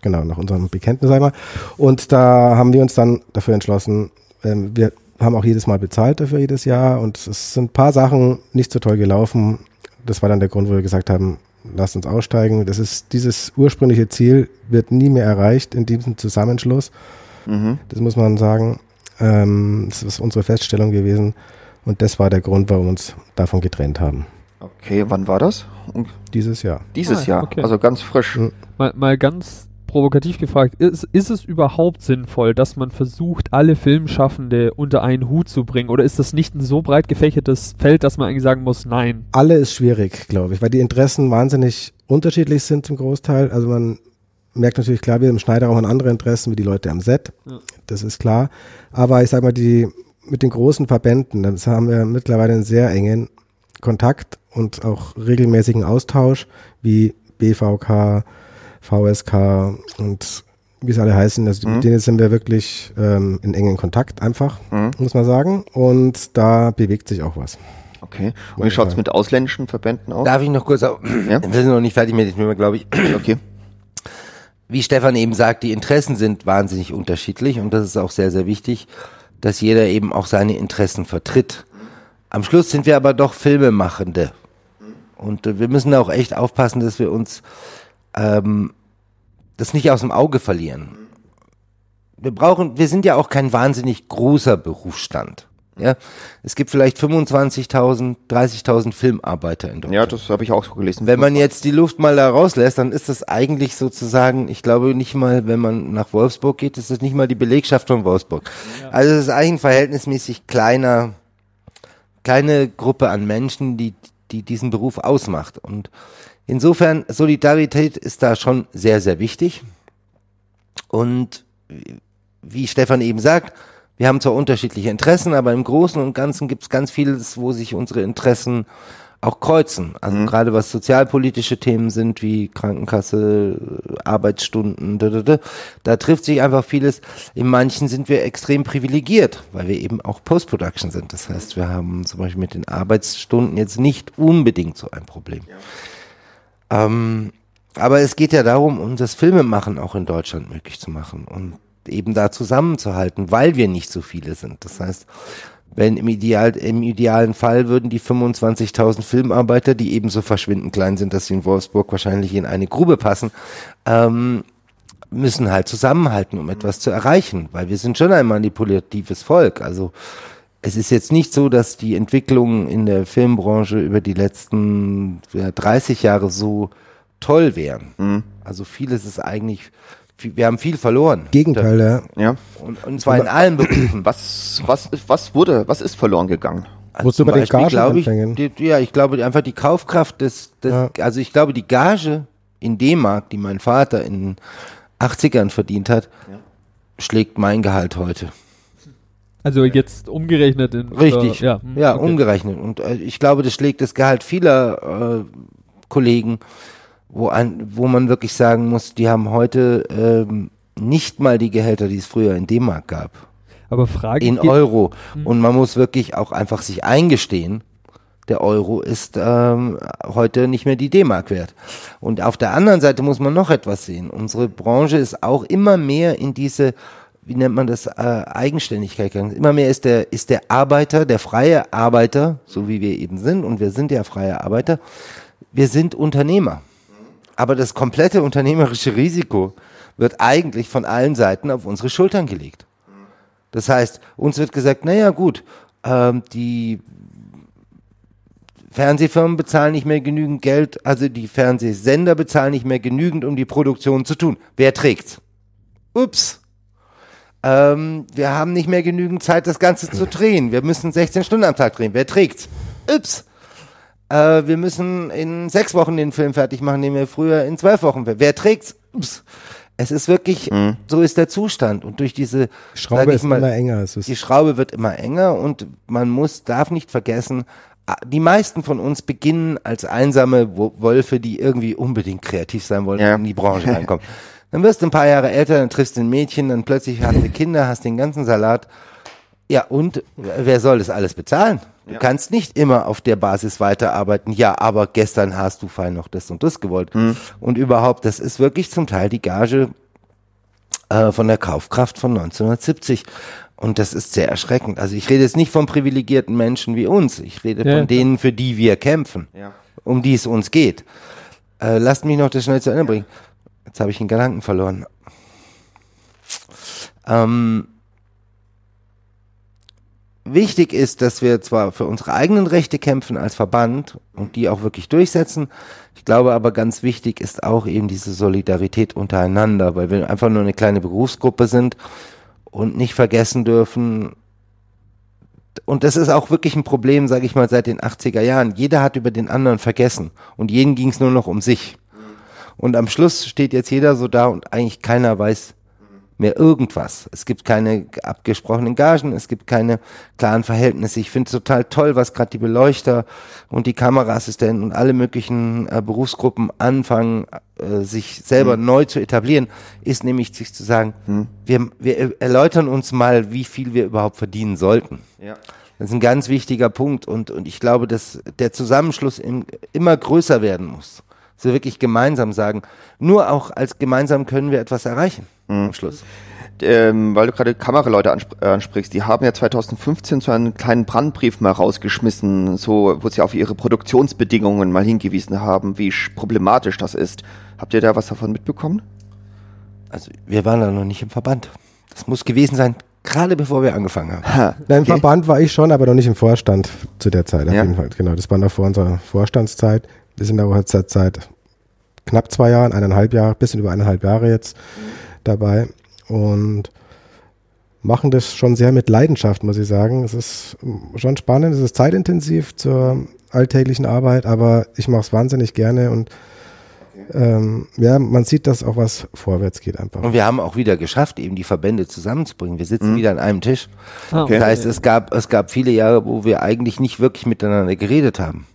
genau, nach unserem Bekenntnis einmal. Und da haben wir uns dann dafür entschlossen, ähm, wir haben auch jedes Mal bezahlt dafür jedes Jahr und es sind ein paar Sachen nicht so toll gelaufen. Das war dann der Grund, wo wir gesagt haben, lasst uns aussteigen. Das ist dieses ursprüngliche Ziel wird nie mehr erreicht in diesem Zusammenschluss. Mhm. Das muss man sagen. Ähm, das ist unsere Feststellung gewesen. Und das war der Grund, warum wir uns davon getrennt haben. Okay, wann war das? Dieses Jahr. dieses Ah, Jahr, okay. also ganz frisch. Mhm. Mal, mal ganz provokativ gefragt, ist, ist es überhaupt sinnvoll, dass man versucht, alle Filmschaffende unter einen Hut zu bringen? Oder ist das nicht ein so breit gefächertes Feld, dass man eigentlich sagen muss, nein? Alle ist schwierig, glaube ich, weil die Interessen wahnsinnig unterschiedlich sind zum Großteil. Also man merkt natürlich klar, wir im Schneiderraum haben andere Interessen wie die Leute am Set. Ja. Das ist klar. Aber ich sage mal, die mit den großen Verbänden, das haben wir mittlerweile einen sehr engen Kontakt und auch regelmäßigen Austausch wie BVK, VSK und wie es alle heißen. Also Mhm. mit denen sind wir wirklich ähm, in engen Kontakt einfach, Mhm. muss man sagen. Und da bewegt sich auch was. Okay. Und wie schaut's mit ausländischen Verbänden aus? Darf ich noch kurz, auf, Ja. (clears throat) wir sind noch nicht fertig mit dem Thema, glaube ich. (clears throat) Okay. Wie Stefan eben sagt, die Interessen sind wahnsinnig unterschiedlich und das ist auch sehr, sehr wichtig, dass jeder eben auch seine Interessen vertritt. Am Schluss sind wir aber doch Filmemachende. Und äh, wir müssen da auch echt aufpassen, dass wir uns ähm, das nicht aus dem Auge verlieren. Wir brauchen, wir sind ja auch kein wahnsinnig großer Berufsstand. Ja, es gibt vielleicht 25.000, 30.000 Filmarbeiter in Deutschland. Ja, das habe ich auch so gelesen. Wenn man jetzt die Luft mal da rauslässt, dann ist das eigentlich sozusagen, ich glaube nicht mal, wenn man nach Wolfsburg geht, ist das nicht mal die Belegschaft von Wolfsburg. Also es ist eigentlich ein verhältnismäßig kleiner, kleine Gruppe an Menschen, die, die diesen Beruf ausmacht. Und insofern, Solidarität ist da schon sehr, sehr wichtig. Und wie Stefan eben sagt, wir haben zwar unterschiedliche Interessen, aber im Großen und Ganzen gibt es ganz vieles, wo sich unsere Interessen auch kreuzen. Also gerade was sozialpolitische Themen sind, wie Krankenkasse, Arbeitsstunden, da, da, da, da trifft sich einfach vieles. In manchen sind wir extrem privilegiert, weil wir eben auch Post-Production sind. Das heißt, wir haben zum Beispiel mit den Arbeitsstunden jetzt nicht unbedingt so ein Problem. Ähm, aber es geht ja darum, um das Filmemachen auch in Deutschland möglich zu machen und eben da zusammenzuhalten, weil wir nicht so viele sind. Das heißt, wenn im, Ideal, im idealen Fall würden die 25.000 Filmarbeiter, die ebenso verschwindend klein sind, dass sie in Wolfsburg wahrscheinlich in eine Grube passen, ähm, müssen halt zusammenhalten, um etwas zu erreichen, weil wir sind schon ein manipulatives Volk. Also es ist jetzt nicht so, dass die Entwicklungen in der Filmbranche über die letzten ja, 30 Jahre so toll wären. Also vieles ist eigentlich, wir haben viel verloren. Gegenteil, ja. Ja. Und, und zwar in allen Berufen. Was, was, ist- was wurde, was ist verloren gegangen? Wo's Zum über den Beispiel Gagen glaube ich, die, ja, ich glaube einfach die Kaufkraft des, des Ja. also ich glaube die Gage in D-Mark, die mein Vater in den 80ern verdient hat, schlägt mein Gehalt heute. Also jetzt umgerechnet in Richtig. Äh, ja, hm, ja, okay. umgerechnet. Und äh, ich glaube, das schlägt das Gehalt vieler äh, Kollegen, wo, ein, wo man wirklich sagen muss, die haben heute ähm, nicht mal die Gehälter, die es früher in D-Mark gab. Aber Frage in Euro. Und man muss wirklich auch einfach sich eingestehen, der Euro ist ähm, heute nicht mehr die D-Mark wert. Und auf der anderen Seite muss man noch etwas sehen. Unsere Branche ist auch immer mehr in diese, wie nennt man das, äh, Eigenständigkeit gegangen. Immer mehr ist der, ist der Arbeiter, der freie Arbeiter, so wie wir eben sind, und wir sind ja freie Arbeiter, wir sind Unternehmer. Aber das komplette unternehmerische Risiko wird eigentlich von allen Seiten auf unsere Schultern gelegt. Das heißt, uns wird gesagt, naja gut, ähm, die Fernsehfirmen bezahlen nicht mehr genügend Geld, also die Fernsehsender bezahlen nicht mehr genügend, um die Produktion zu tun. Wer trägt's? Ups. Ähm, wir haben nicht mehr genügend Zeit, das Ganze zu drehen. Wir müssen 16 Stunden am Tag drehen. Wer trägt's? Ups. Äh, wir müssen in sechs Wochen den Film fertig machen, den wir früher in zwölf Wochen. Wer trägt's? Ups. Es ist wirklich, so ist der Zustand. Und durch diese, Die Schraube ist mal, immer enger. Die Schraube wird immer enger und man muss, darf nicht vergessen, die meisten von uns beginnen als einsame Wo- Wölfe, die irgendwie unbedingt kreativ sein wollen Ja. und in die Branche reinkommen. (laughs) Dann wirst du ein paar Jahre älter, dann triffst du ein Mädchen, dann plötzlich hast du Kinder, hast den ganzen Salat. Ja, und wer soll das alles bezahlen? Du kannst nicht immer auf der Basis weiterarbeiten. Ja, aber gestern hast du fein noch das und das gewollt. Und überhaupt, das ist wirklich zum Teil die Gage äh, von der Kaufkraft von 1970. Und das ist sehr erschreckend. Also ich rede jetzt nicht von privilegierten Menschen wie uns. Ich rede Ja, von denen, für die wir kämpfen, Ja. um die es uns geht. Äh, lasst mich noch das schnell zu Ende bringen. Jetzt habe ich einen Gedanken verloren. Ähm, wichtig ist, dass wir zwar für unsere eigenen Rechte kämpfen als Verband und die auch wirklich durchsetzen. Ich glaube aber ganz wichtig ist auch eben diese Solidarität untereinander, weil wir einfach nur eine kleine Berufsgruppe sind und nicht vergessen dürfen, und das ist auch wirklich ein Problem, sage ich mal, seit den 80er Jahren. Jeder hat über den anderen vergessen und jeden ging es nur noch um sich. Und am Schluss steht jetzt jeder so da und eigentlich keiner weiß mehr irgendwas. Es gibt keine abgesprochenen Gagen, es gibt keine klaren Verhältnisse. Ich finde es total toll, was gerade die Beleuchter und die Kameraassistenten und alle möglichen äh, Berufsgruppen anfangen, äh, sich selber Hm. neu zu etablieren, ist nämlich sich zu sagen, wir, wir erläutern uns mal, wie viel wir überhaupt verdienen sollten. Ja. Das ist ein ganz wichtiger Punkt und, und ich glaube, dass der Zusammenschluss im, immer größer werden muss. Wir wirklich gemeinsam sagen, nur auch als gemeinsam können wir etwas erreichen am Schluss. ähm, weil du gerade Kameraleute ansp äh, ansprichst, die haben ja 2015 so einen kleinen Brandbrief mal rausgeschmissen, so wo sie auf ihre Produktionsbedingungen mal hingewiesen haben, wie sch- problematisch das ist. Habt ihr da was davon mitbekommen? Also wir waren da noch nicht im Verband. Das muss gewesen sein, gerade bevor wir angefangen haben. Ha, Na, Im okay. Verband war ich schon, aber noch nicht im Vorstand zu der Zeit auf Ja. jeden Fall. Genau, das war noch vor unserer Vorstandszeit. Wir sind aber jetzt seit, seit knapp zwei Jahren, eineinhalb Jahre, bisschen über eineinhalb Jahre jetzt dabei und machen das schon sehr mit Leidenschaft, muss ich sagen. Es ist schon spannend, es ist zeitintensiv zur alltäglichen Arbeit, aber ich mache es wahnsinnig gerne und ähm, ja, man sieht, dass auch was vorwärts geht einfach. Und wir haben auch wieder geschafft, eben die Verbände zusammenzubringen. Wir sitzen wieder an einem Tisch. Ah, Okay. Das heißt, es gab, es gab viele Jahre, wo wir eigentlich nicht wirklich miteinander geredet haben.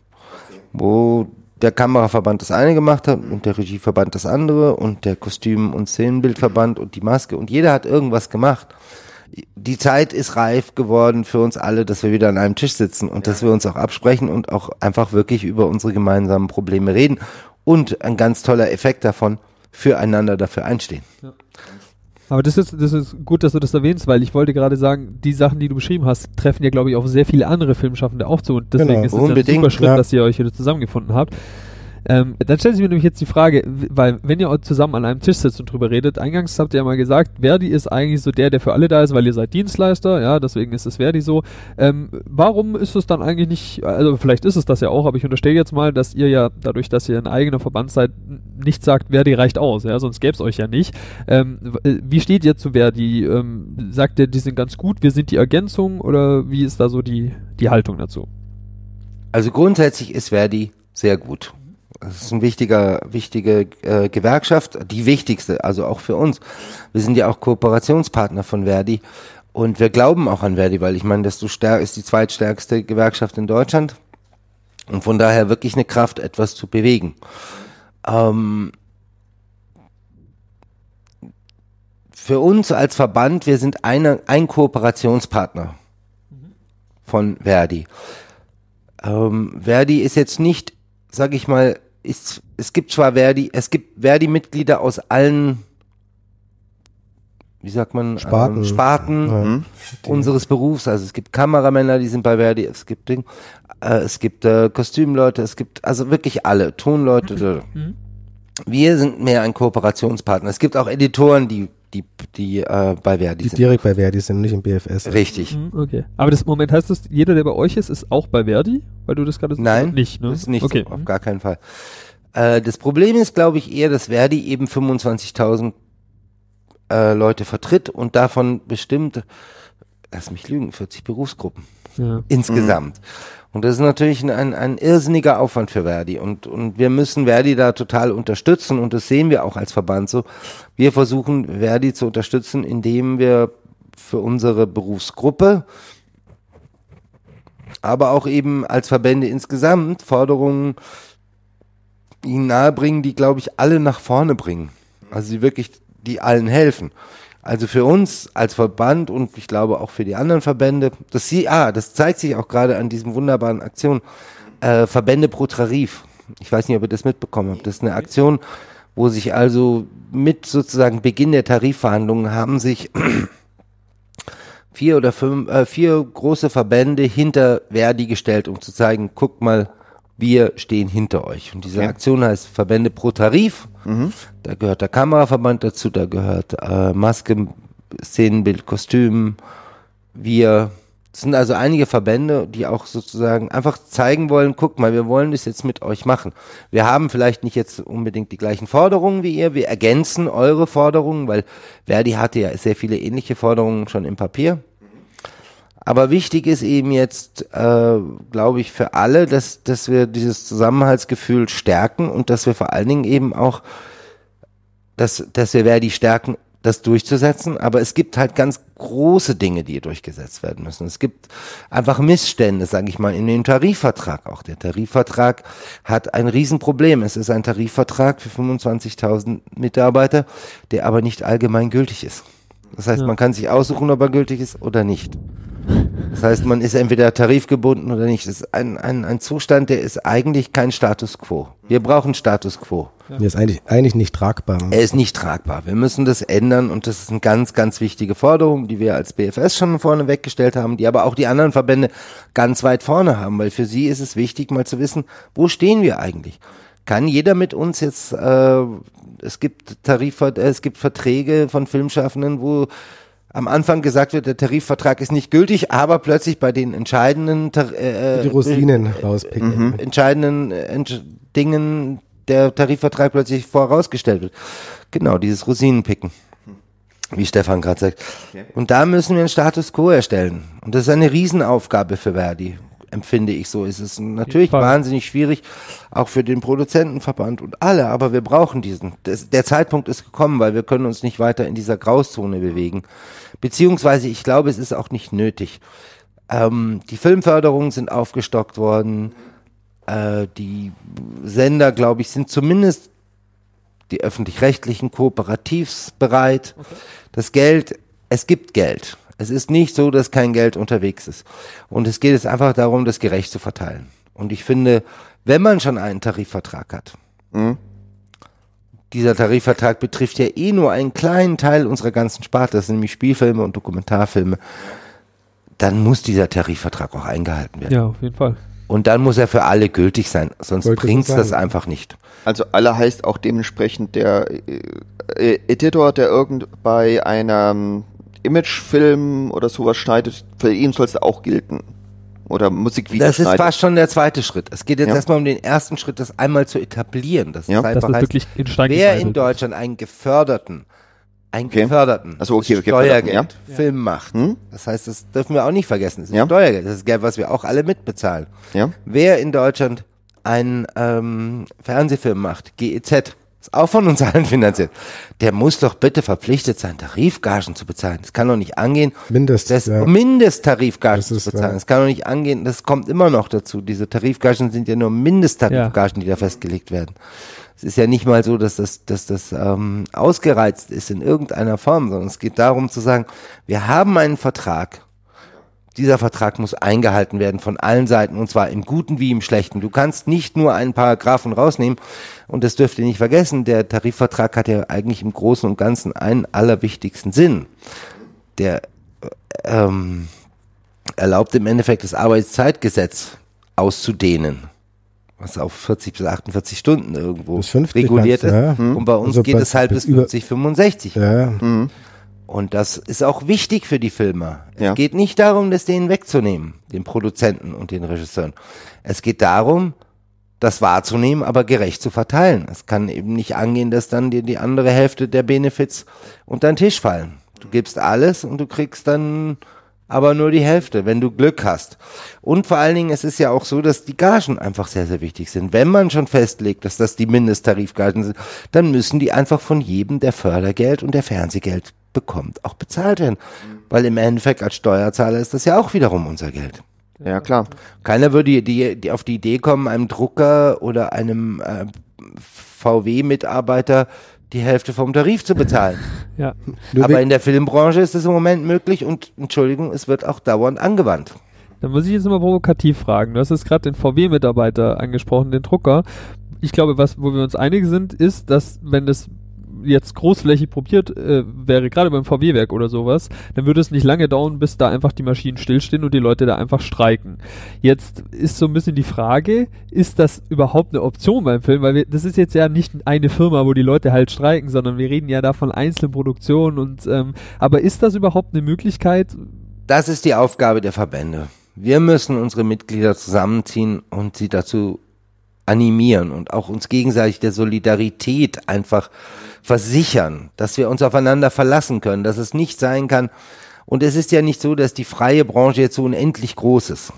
Wo der Kameraverband das eine gemacht hat und der Regieverband das andere und der Kostüm- und Szenenbildverband und die Maske und jeder hat irgendwas gemacht. Die Zeit ist reif geworden für uns alle, dass wir wieder an einem Tisch sitzen und dass wir uns auch absprechen und auch einfach wirklich über unsere gemeinsamen Probleme reden. Und ein ganz toller Effekt davon, füreinander dafür einstehen. Aber das ist, das ist gut, dass du das erwähnst, weil ich wollte gerade sagen, die Sachen, die du beschrieben hast, treffen ja, glaube ich, auf sehr viele andere Filmschaffende auch zu. Und deswegen Genau, ist es ja ein super Schritt, ja. dass ihr euch wieder zusammengefunden habt. Ähm, dann stellt sich mir nämlich jetzt die Frage, weil wenn ihr zusammen an einem Tisch sitzt und drüber redet, eingangs habt ihr ja mal gesagt, Verdi ist eigentlich so der, der für alle da ist, weil ihr seid Dienstleister, ja, deswegen ist es Verdi so. Ähm, warum ist es dann eigentlich nicht, also vielleicht ist es das ja auch, aber ich unterstelle jetzt mal, dass ihr ja, dadurch, dass ihr ein eigener Verband seid, nicht sagt, Verdi reicht aus, ja, sonst gäbe es euch ja nicht. Ähm, äh, wie steht ihr zu Verdi? Ähm, sagt ihr, die sind ganz gut, wir sind die Ergänzung oder wie ist da so die, die Haltung dazu? Also grundsätzlich ist Verdi sehr gut. Das ist ein wichtiger, wichtige äh, Gewerkschaft, die wichtigste, also auch für uns. Wir sind ja auch Kooperationspartner von Verdi und wir glauben auch an Verdi, weil ich meine, desto stärker ist die zweitstärkste Gewerkschaft in Deutschland und von daher wirklich eine Kraft, etwas zu bewegen. Ähm, für uns als Verband, wir sind eine, ein Kooperationspartner von Verdi. Ähm, Verdi ist jetzt nicht, sag ich mal, ist, es gibt zwar Verdi, es gibt Verdi-Mitglieder aus allen, wie sagt man, Sparten. ähm, Sparten Ja. Hm? unseres Berufs. Also es gibt Kameramänner, die sind bei Verdi, es gibt Ding, äh, es gibt äh, Kostümleute, es gibt also wirklich alle, Tonleute. Wir sind mehr ein Kooperationspartner. Es gibt auch Editoren, die die die äh, bei Verdi Die sind. direkt bei Verdi sind, nicht im BFS. Richtig. Hm, Okay. Aber das Moment heißt das, jeder, der bei euch ist, ist auch bei Verdi? Weil du das gerade so Nein, nicht, ne? Das ist nicht okay. so, auf gar keinen Fall. Äh, das Problem ist, glaube ich, eher, dass Verdi eben 25.000 äh, Leute vertritt und davon bestimmt, lass mich lügen, 40 Berufsgruppen Ja. insgesamt. Und das ist natürlich ein, ein, ein irrsinniger Aufwand für Verdi. Und, und wir müssen Verdi da total unterstützen. Und das sehen wir auch als Verband so. Wir versuchen Verdi zu unterstützen, indem wir für unsere Berufsgruppe, aber auch eben als Verbände insgesamt Forderungen ihnen nahebringen, die, glaube ich, alle nach vorne bringen. Also die wirklich, die allen helfen. Also für uns als Verband und ich glaube auch für die anderen Verbände, das sie, ah, das zeigt sich auch gerade an diesem wunderbaren Aktion, äh, Verbände pro Tarif. Ich weiß nicht, ob ihr das mitbekommen habt. Das ist eine Aktion, wo sich also mit sozusagen Beginn der Tarifverhandlungen haben sich (clears throat) vier oder fünf, äh, vier große Verbände hinter Verdi gestellt, um zu zeigen, guckt mal, wir stehen hinter euch. Und diese Okay. Aktion heißt Verbände pro Tarif. Mhm. Da gehört der Kameraverband dazu, da gehört äh, Maske, Szenenbild, Kostüm, wir. Sind also einige Verbände, die auch sozusagen einfach zeigen wollen, guck mal, wir wollen das jetzt mit euch machen. Wir haben vielleicht nicht jetzt unbedingt die gleichen Forderungen wie ihr, wir ergänzen eure Forderungen, weil Verdi hatte ja sehr viele ähnliche Forderungen schon im Papier. Aber wichtig ist eben jetzt, äh, glaube ich, für alle, dass, dass wir dieses Zusammenhaltsgefühl stärken und dass wir vor allen Dingen eben auch, dass, dass wir Verdi stärken, das durchzusetzen, aber es gibt halt ganz große Dinge, die durchgesetzt werden müssen. Es gibt einfach Missstände, sage ich mal, in dem Tarifvertrag auch. Der Tarifvertrag hat ein Riesenproblem. Es ist ein Tarifvertrag für 25.000 Mitarbeiter, der aber nicht allgemein gültig ist. Das heißt, Ja. man kann sich aussuchen, ob er gültig ist oder nicht. Das heißt, man ist entweder tarifgebunden oder nicht. Das ist ein, ein, ein Zustand, der ist eigentlich kein Status quo. Wir brauchen Status quo. Der ist eigentlich, eigentlich nicht tragbar. Er ist nicht tragbar. Wir müssen das ändern und das ist eine ganz, ganz wichtige Forderung, die wir als BFS schon vorne weggestellt haben, die aber auch die anderen Verbände ganz weit vorne haben, weil für sie ist es wichtig, mal zu wissen, wo stehen wir eigentlich? Kann jeder mit uns jetzt, äh, es gibt Tarif, äh, es gibt Verträge von Filmschaffenden, wo am Anfang gesagt wird, der Tarifvertrag ist nicht gültig, aber plötzlich bei den entscheidenden Tar äh, Die Rosinen rauspicken. entscheidenden äh, Entsch Dingen der Tarifvertrag plötzlich vorausgestellt wird. Genau, dieses Rosinenpicken. Wie Stefan gerade sagt. Und da müssen wir einen Status quo erstellen. Und das ist eine Riesenaufgabe für Verdi, empfinde ich so. Es ist natürlich Fall. wahnsinnig schwierig, auch für den Produzentenverband und alle, aber wir brauchen diesen. Das, der Zeitpunkt ist gekommen, weil wir können uns nicht weiter in dieser Grauzone bewegen. Beziehungsweise, ich glaube, es ist auch nicht nötig. Ähm, die Filmförderungen sind aufgestockt worden. Äh, die Sender, glaube ich, sind zumindest die öffentlich-rechtlichen kooperativsbereit. Das Geld, es gibt Geld. Es ist nicht so, dass kein Geld unterwegs ist. Und es geht jetzt einfach darum, das gerecht zu verteilen. Und ich finde, wenn man schon einen Tarifvertrag hat, dieser Tarifvertrag betrifft ja eh nur einen kleinen Teil unserer ganzen Sparte, das sind nämlich Spielfilme und Dokumentarfilme, dann muss dieser Tarifvertrag auch eingehalten werden. Ja, auf jeden Fall. Und dann muss er für alle gültig sein, sonst so bringt's das einfach nicht. Also alle heißt auch dementsprechend der äh, äh, Editor, der irgend bei einem Imagefilm oder sowas schneidet, für ihn soll es auch gelten. Oder Musikvideo Das ist fast schon der zweite Schritt. Es geht jetzt Ja. erstmal um den ersten Schritt, das einmal zu etablieren. Das Ja. ist Dass einfach das heißt, wirklich in Stein wer in Deutschland einen geförderten, einen Okay. geförderten Ach so, okay, geförderten, Steuergeld ja. Film macht. Hm? Das heißt, das dürfen wir auch nicht vergessen. Das ist Ja. Steuergeld. Das ist Geld, was wir auch alle mitbezahlen. Ja? Wer in Deutschland einen ähm, Fernsehfilm macht, GEZ, auch von uns allen finanziert, der muss doch bitte verpflichtet sein, Tarifgagen zu bezahlen. Das kann doch nicht angehen, Mindest, das ja. Mindesttarifgagen Das zu ist, bezahlen. ja. Das kann doch nicht angehen, das kommt immer noch dazu. Diese Tarifgagen sind ja nur Mindesttarifgagen, die da festgelegt werden. Es ist ja nicht mal so, dass das, dass das ähm, ausgereizt ist in irgendeiner Form, sondern es geht darum zu sagen, wir haben einen Vertrag, dieser Vertrag muss eingehalten werden von allen Seiten und zwar im Guten wie im Schlechten. Du kannst nicht nur einen Paragraphen rausnehmen und das dürft ihr nicht vergessen, der Tarifvertrag hat ja eigentlich im Großen und Ganzen einen allerwichtigsten Sinn. Der äh, ähm, erlaubt im Endeffekt das Arbeitszeitgesetz auszudehnen, was auf 40 bis 48 Stunden irgendwo Bis 50 reguliert ist. ja. Und bei uns Also geht bei- es halt bis bis über- 50, 65. Ja, Und das ist auch wichtig für die Filmer. Ja. Es geht nicht darum, das denen wegzunehmen, den Produzenten und den Regisseuren. Es geht darum, das wahrzunehmen, aber gerecht zu verteilen. Es kann eben nicht angehen, dass dann dir die andere Hälfte der Benefits unter den Tisch fallen. Du gibst alles und du kriegst dann aber nur die Hälfte, wenn du Glück hast. Und vor allen Dingen, es ist ja auch so, dass die Gagen einfach sehr, sehr wichtig sind. Wenn man schon festlegt, dass das die Mindesttarifgagen sind, dann müssen die einfach von jedem, der Fördergeld und der Fernsehgeld bekommt, auch bezahlt werden. Weil im Endeffekt als Steuerzahler ist das ja auch wiederum unser Geld. Ja, klar. Keiner würde die, die, auf die Idee kommen, einem Drucker oder einem äh, VW-Mitarbeiter die Hälfte vom Tarif zu bezahlen. (laughs) Ja. Aber in der Filmbranche ist es im Moment möglich und Entschuldigung, es wird auch dauernd angewandt. Da muss ich jetzt mal provokativ fragen. Du hast jetzt gerade den VW-Mitarbeiter angesprochen, den Drucker. Ich glaube, was, wo wir uns einig sind, ist, dass wenn das jetzt großflächig probiert äh, wäre, gerade beim VW-Werk oder sowas, dann würde es nicht lange dauern, bis da einfach die Maschinen stillstehen und die Leute da einfach streiken. Jetzt ist so ein bisschen die Frage, ist das überhaupt eine Option beim Film? Weil wir, das ist jetzt ja nicht eine Firma, wo die Leute halt streiken, sondern wir reden ja da von einzelnen Produktionen und ähm, aber ist das überhaupt eine Möglichkeit? Das ist die Aufgabe der Verbände. Wir müssen unsere Mitglieder zusammenziehen und sie dazu animieren und auch uns gegenseitig der Solidarität einfach versichern, dass wir uns aufeinander verlassen können, dass es nicht sein kann. Und es ist ja nicht so, dass die freie Branche jetzt so unendlich groß ist.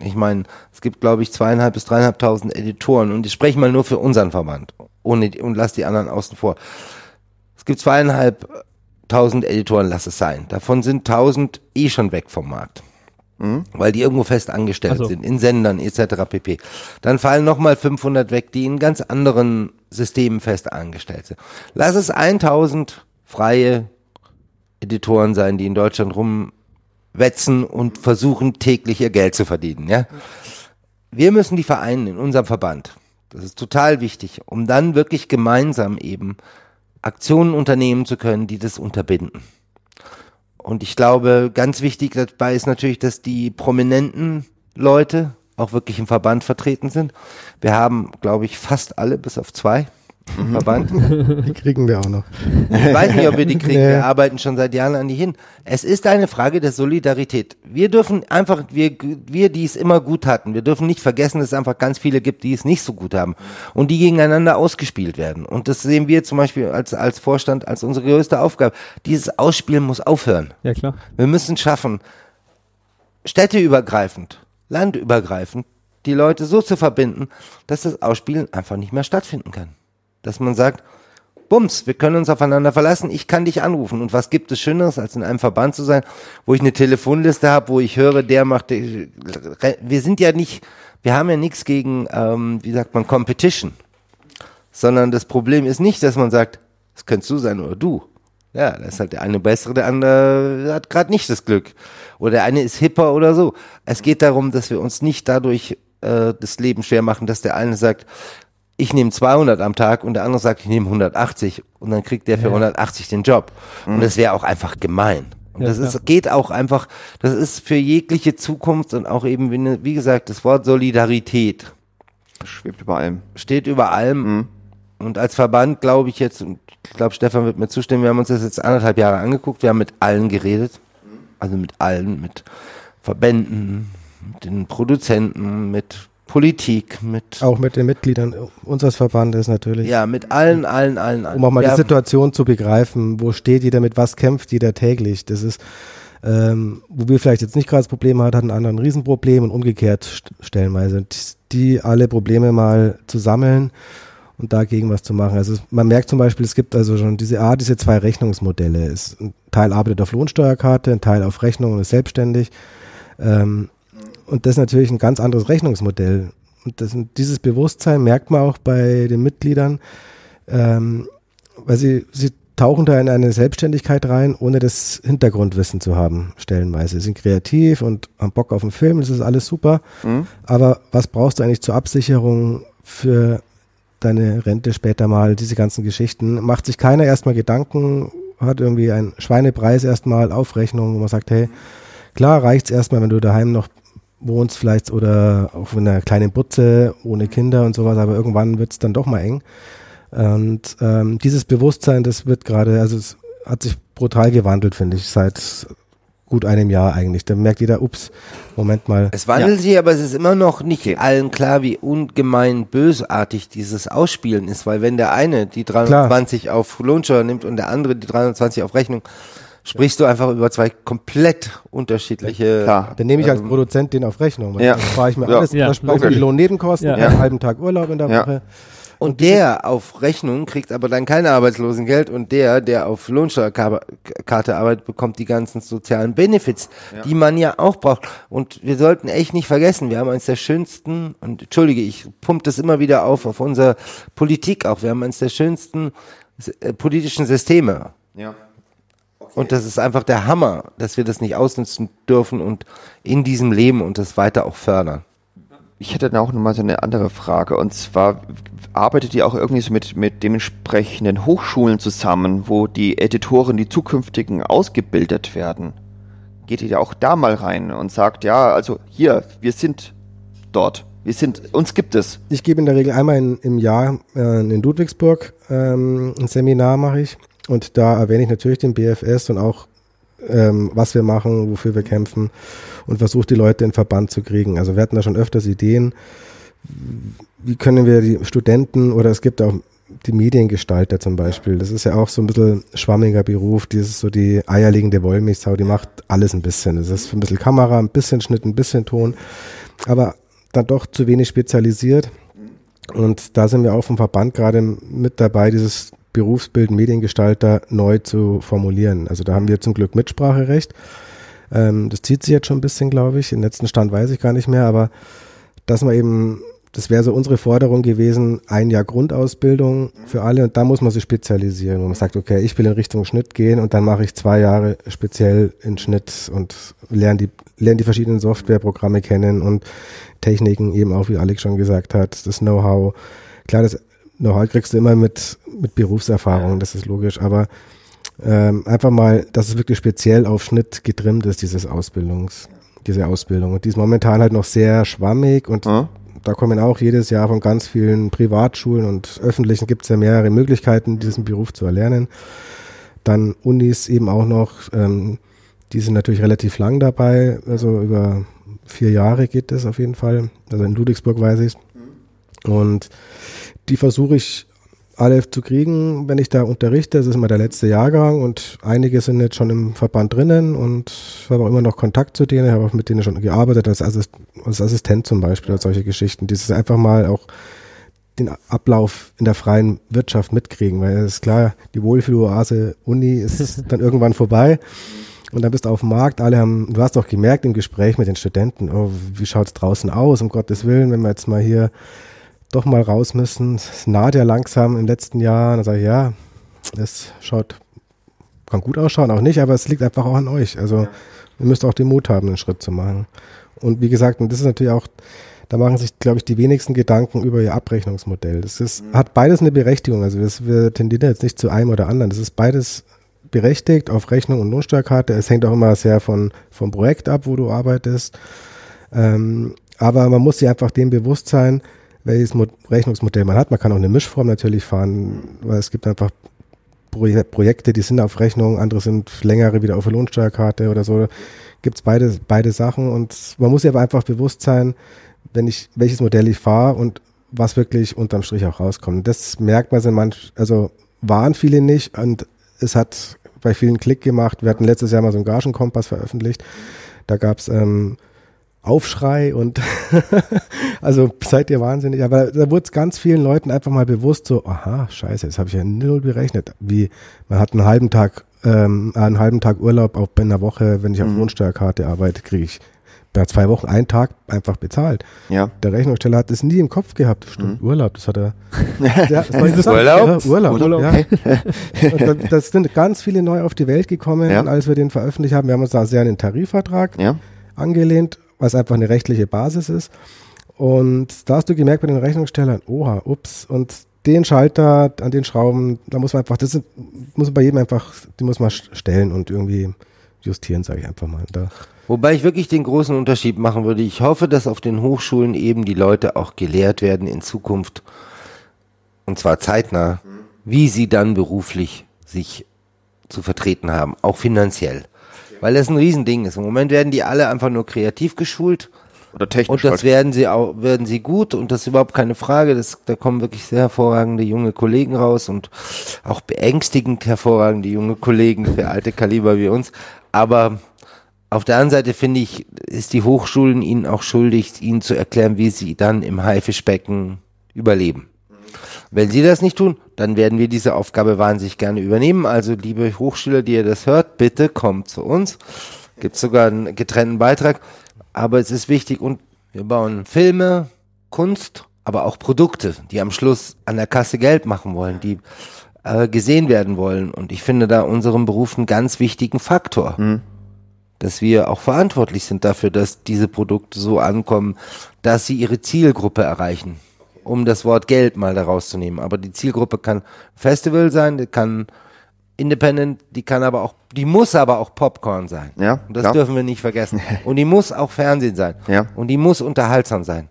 Ich meine, es gibt, glaube ich, zweieinhalb bis dreieinhalbtausend Editoren und ich spreche mal nur für unseren Verband ohne, und lass die anderen außen vor. Es gibt zweieinhalb 1000 Editoren lass es sein. Davon sind 1000 eh schon weg vom Markt. Weil die irgendwo fest angestellt Also- sind, in Sendern etc. pp. Dann fallen nochmal 500 weg, die in ganz anderen Systemen fest angestellt sind. Lass es 1000 freie Editoren sein, die in Deutschland rumwetzen und versuchen täglich ihr Geld zu verdienen. Ja? Wir müssen die vereinen in unserem Verband. Das ist total wichtig, um dann wirklich gemeinsam eben Aktionen unternehmen zu können, die das unterbinden. Und ich glaube, ganz wichtig dabei ist natürlich, dass die prominenten Leute auch wirklich im Verband vertreten sind. Wir haben, glaube ich, fast alle, bis auf zwei im Verband. (laughs) Die kriegen wir auch noch. Ich weiß nicht, ob wir die kriegen. Nee. Wir arbeiten schon seit Jahren an die hin. Es ist eine Frage der Solidarität. Wir dürfen einfach, wir, wir, die es immer gut hatten, wir dürfen nicht vergessen, dass es einfach ganz viele gibt, die es nicht so gut haben und die gegeneinander ausgespielt werden. Und das sehen wir zum Beispiel als, als Vorstand als unsere größte Aufgabe. Dieses Ausspielen muss aufhören. Ja, klar. Wir müssen schaffen, städteübergreifend, landübergreifend, die Leute so zu verbinden, dass das Ausspielen einfach nicht mehr stattfinden kann. Dass man sagt, Bums, wir können uns aufeinander verlassen, ich kann dich anrufen. Und was gibt es Schöneres, als in einem Verband zu sein, wo ich eine Telefonliste habe, wo ich höre, der macht, wir sind ja nicht, wir haben ja nichts gegen, ähm, wie sagt man, Competition. Sondern das Problem ist nicht, dass man sagt, es könntest du sein oder du. Ja, da ist halt der eine bessere, der andere hat gerade nicht das Glück. Oder der eine ist hipper oder so. Es geht darum, dass wir uns nicht dadurch äh, das Leben schwer machen, dass der eine sagt, ich nehme 200 am Tag und der andere sagt, ich nehme 180 und dann kriegt der für 180 den Job. Und das wäre auch einfach gemein. Und Ja, das ist, geht auch einfach, das ist für jegliche Zukunft und auch eben, wie, ne- wie gesagt, das Wort Solidarität Schwebt über allem. steht über allem. Und als Verband glaube ich jetzt, und ich glaube, Stefan wird mir zustimmen, wir haben uns das jetzt anderthalb Jahre angeguckt, wir haben mit allen geredet. Also mit allen, mit Verbänden, mit den Produzenten, mit Politik, mit, Auch mit den Mitgliedern unseres Verbandes natürlich. ja, mit allen, allen, allen, allen. um auch mal wir die Situation zu begreifen, wo steht jeder, mit was kämpft jeder täglich. Das ist, ähm, wo wir vielleicht jetzt nicht gerade das Problem hatten, hatten andere ein Riesenproblem und umgekehrt st stellenweise. Und die alle Probleme mal zu sammeln und dagegen was zu machen. Also man merkt zum Beispiel, es gibt also schon diese Art, diese zwei Rechnungsmodelle. Es, ein Teil arbeitet auf Lohnsteuerkarte, ein Teil auf Rechnung und ist selbstständig. Ähm, und das ist natürlich ein ganz anderes Rechnungsmodell. Und das, dieses Bewusstsein merkt man auch bei den Mitgliedern, ähm, weil sie, sie tauchen da in eine Selbstständigkeit rein, ohne das Hintergrundwissen zu haben, stellenweise. Sie sind kreativ und haben Bock auf den Film, das ist alles super. Aber was brauchst du eigentlich zur Absicherung für deine Rente später mal, diese ganzen Geschichten? Macht sich keiner erstmal Gedanken, hat irgendwie einen Schweinepreis erstmal Aufrechnung, wo man sagt, hey, klar reicht's erstmal, wenn du daheim noch wohnst vielleicht oder auch in einer kleinen Butze ohne Kinder und sowas, aber irgendwann wird's dann doch mal eng. Und ähm, dieses Bewusstsein, das wird gerade, also es hat sich brutal gewandelt, finde ich, seit gut einem Jahr eigentlich. Da merkt jeder, ups, Moment mal. Es wandelt sich, aber es ist immer noch nicht allen klar, wie ungemein bösartig dieses Ausspielen ist, weil wenn der eine die 320 auf Lohnsteuer nimmt und der andere die 320 auf Rechnung, sprichst du einfach über zwei komplett unterschiedliche. Klar. Dann nehme ich als ähm, Produzent den auf Rechnung. Ja. Dann spare ich mir Ja. alles, Ja, dann spare ich mir die. Lohnnebenkosten, Ja. einen halben Tag Urlaub in der Ja. Woche. Und der auf Rechnung kriegt aber dann kein Arbeitslosengeld und der, der auf Lohnsteuerkarte arbeitet, bekommt die ganzen sozialen Benefits, die man ja auch braucht. Und wir sollten echt nicht vergessen, wir haben eines der schönsten, und entschuldige, ich pump das immer wieder auf, auf unsere Politik auch, wir haben eines der schönsten äh, politischen Systeme. Ja. Und das ist einfach der Hammer, dass wir das nicht ausnutzen dürfen und in diesem Leben und das weiter auch fördern. Ich hätte dann auch nochmal so eine andere Frage. Und zwar arbeitet ihr auch irgendwie so mit, mit dementsprechenden Hochschulen zusammen, wo die Editoren, die zukünftigen, ausgebildet werden? Geht ihr ja auch da mal rein und sagt, ja, also hier, wir sind dort. Wir sind, uns gibt es. Ich gebe in der Regel einmal in, im Jahr äh, in Ludwigsburg ähm, ein Seminar mache ich und da erwähne ich natürlich den BFS und auch ähm, was wir machen, wofür wir kämpfen und versuche die Leute in Verband zu kriegen. Also wir hatten da schon öfters Ideen, wie können wir die Studenten oder es gibt auch die Mediengestalter zum Beispiel. Das ist ja auch so ein bisschen schwammiger Beruf. Dieses so die eierlegende Wollmilchsau, die macht alles ein bisschen. Das ist ein bisschen Kamera, ein bisschen Schnitt, ein bisschen Ton, aber dann doch zu wenig spezialisiert. Und da sind wir auch vom Verband gerade mit dabei, dieses Berufsbild Mediengestalter neu zu formulieren. Also da haben wir zum Glück Mitspracherecht. Ähm, das zieht sich jetzt schon ein bisschen, glaube ich. Den letzten Stand weiß ich gar nicht mehr, aber dass man eben, das wäre so unsere Forderung gewesen, ein Jahr Grundausbildung für alle und da muss man sich spezialisieren, wo man sagt, okay, ich will in Richtung Schnitt gehen und dann mache ich zwei Jahre speziell in Schnitt und lerne die, lerne die verschiedenen Softwareprogramme kennen und Techniken eben auch, wie Alex schon gesagt hat, das Know-how. Klar, das Know-how kriegst du immer mit, mit Berufserfahrung, das ist logisch, aber ähm, einfach mal, dass es wirklich speziell auf Schnitt getrimmt ist, dieses Ausbildungs, diese Ausbildung. Und die ist momentan halt noch sehr schwammig und Ja. Da kommen auch jedes Jahr von ganz vielen Privatschulen und öffentlichen gibt es ja mehrere Möglichkeiten, diesen Beruf zu erlernen. Dann Unis eben auch noch, ähm, die sind natürlich relativ lang dabei, also über vier Jahre geht das auf jeden Fall. Also in Ludwigsburg weiß ich Und die versuche ich alle zu kriegen, wenn ich da unterrichte. Das ist immer der letzte Jahrgang und einige sind jetzt schon im Verband drinnen und ich habe auch immer noch Kontakt zu denen. Ich habe auch mit denen schon gearbeitet, als, Assist als Assistent zum Beispiel oder solche Geschichten. Dieses einfach mal auch den Ablauf in der freien Wirtschaft mitkriegen, weil es ist klar, die Wohlfühloase Uni ist (laughs) dann irgendwann vorbei. Und dann bist du auf dem Markt, alle haben, du hast auch gemerkt im Gespräch mit den Studenten, oh, wie schaut's draußen aus, um Gottes Willen, wenn wir jetzt mal hier doch mal raus müssen. Es naht ja langsam im letzten Jahr. Dann sage ich, ja, es schaut, kann gut ausschauen, auch nicht, aber es liegt einfach auch an euch. Also ihr müsst auch den Mut haben, einen Schritt zu machen. Und wie gesagt, und das ist natürlich auch, da machen sich, glaube ich, die wenigsten Gedanken über ihr Abrechnungsmodell. Das ist, hat beides eine Berechtigung. Also das, wir tendieren jetzt nicht zu einem oder anderen. Das ist beides berechtigt auf Rechnung und Lohnsteuerkarte. Es hängt auch immer sehr von, vom Projekt ab, wo du arbeitest. Ähm, aber man muss sich einfach dem bewusst sein, welches Mo Rechnungsmodell man hat. Man kann auch eine Mischform natürlich fahren, weil es gibt einfach Pro Projekte, die sind auf Rechnung, andere sind längere wieder auf der Lohnsteuerkarte oder so. Gibt es beide, beide Sachen und man muss sich aber einfach bewusst sein, wenn ich, welches Modell ich fahre und was wirklich unterm Strich auch rauskommt. Das merkt man, sind manch, also waren viele nicht und es hat bei vielen Klick gemacht. Wir hatten letztes Jahr mal so einen Gagenkompass veröffentlicht. Da gab es ähm, Aufschrei und (laughs) also seid ihr wahnsinnig. Aber da wurde es ganz vielen Leuten einfach mal bewusst so, aha, scheiße, jetzt habe ich ja null berechnet. Wie, man hat einen halben Tag, ähm, einen halben Tag Urlaub bei einer Woche, wenn ich auf Mhm. Lohnsteuerkarte arbeite, kriege ich bei zwei Wochen einen Tag einfach bezahlt. Ja. Der Rechnungssteller hat das nie im Kopf gehabt. Stimmt, Urlaub, das hat er. (laughs) Ja, das war interessant. Urlaub? Ja, Urlaub, Urlaub, ja. okay. (laughs) Und da, das sind ganz viele neu auf die Welt gekommen, Ja. als wir den veröffentlicht haben. Wir haben uns da sehr an den Tarifvertrag Ja. angelehnt, was einfach eine rechtliche Basis ist. Und da hast du gemerkt bei den Rechnungsstellern, oha, ups, und den Schalter an den Schrauben, da muss man einfach, das sind, muss man bei jedem einfach, die muss man stellen und irgendwie justieren, sage ich einfach mal. Da, Wobei ich wirklich den großen Unterschied machen würde. Ich hoffe, dass auf den Hochschulen eben die Leute auch gelehrt werden in Zukunft, und zwar zeitnah, wie sie dann beruflich sich zu vertreten haben, auch finanziell. Weil das ein Riesending ist. Im Moment werden die alle einfach nur kreativ geschult Oder technisch. und das halt. werden sie auch, werden sie gut und das ist überhaupt keine Frage. Das, da kommen wirklich sehr hervorragende junge Kollegen raus und auch beängstigend hervorragende junge Kollegen für alte Kaliber wie uns. Aber auf der anderen Seite finde ich, ist die Hochschulen ihnen auch schuldig, ihnen zu erklären, wie sie dann im Haifischbecken überleben. Wenn sie das nicht tun, dann werden wir diese Aufgabe wahnsinnig gerne übernehmen. Also liebe Hochschüler, die ihr das hört, bitte kommt zu uns. Gibt sogar einen getrennten Beitrag. Aber es ist wichtig und wir bauen Filme, Kunst, aber auch Produkte, die am Schluss an der Kasse Geld machen wollen, die äh, gesehen werden wollen. Und ich finde da unseren Beruf einen ganz wichtigen Faktor. Dass wir auch verantwortlich sind dafür, dass diese Produkte so ankommen, dass sie ihre Zielgruppe erreichen. Um das Wort Geld mal daraus zu nehmen. Aber die Zielgruppe kann Festival sein, die kann Independent, die kann aber auch, die muss aber auch Popcorn sein. Ja, Und das klar. dürfen wir nicht vergessen. (laughs) Und die muss auch Fernsehen sein. Ja. Und die muss unterhaltsam sein.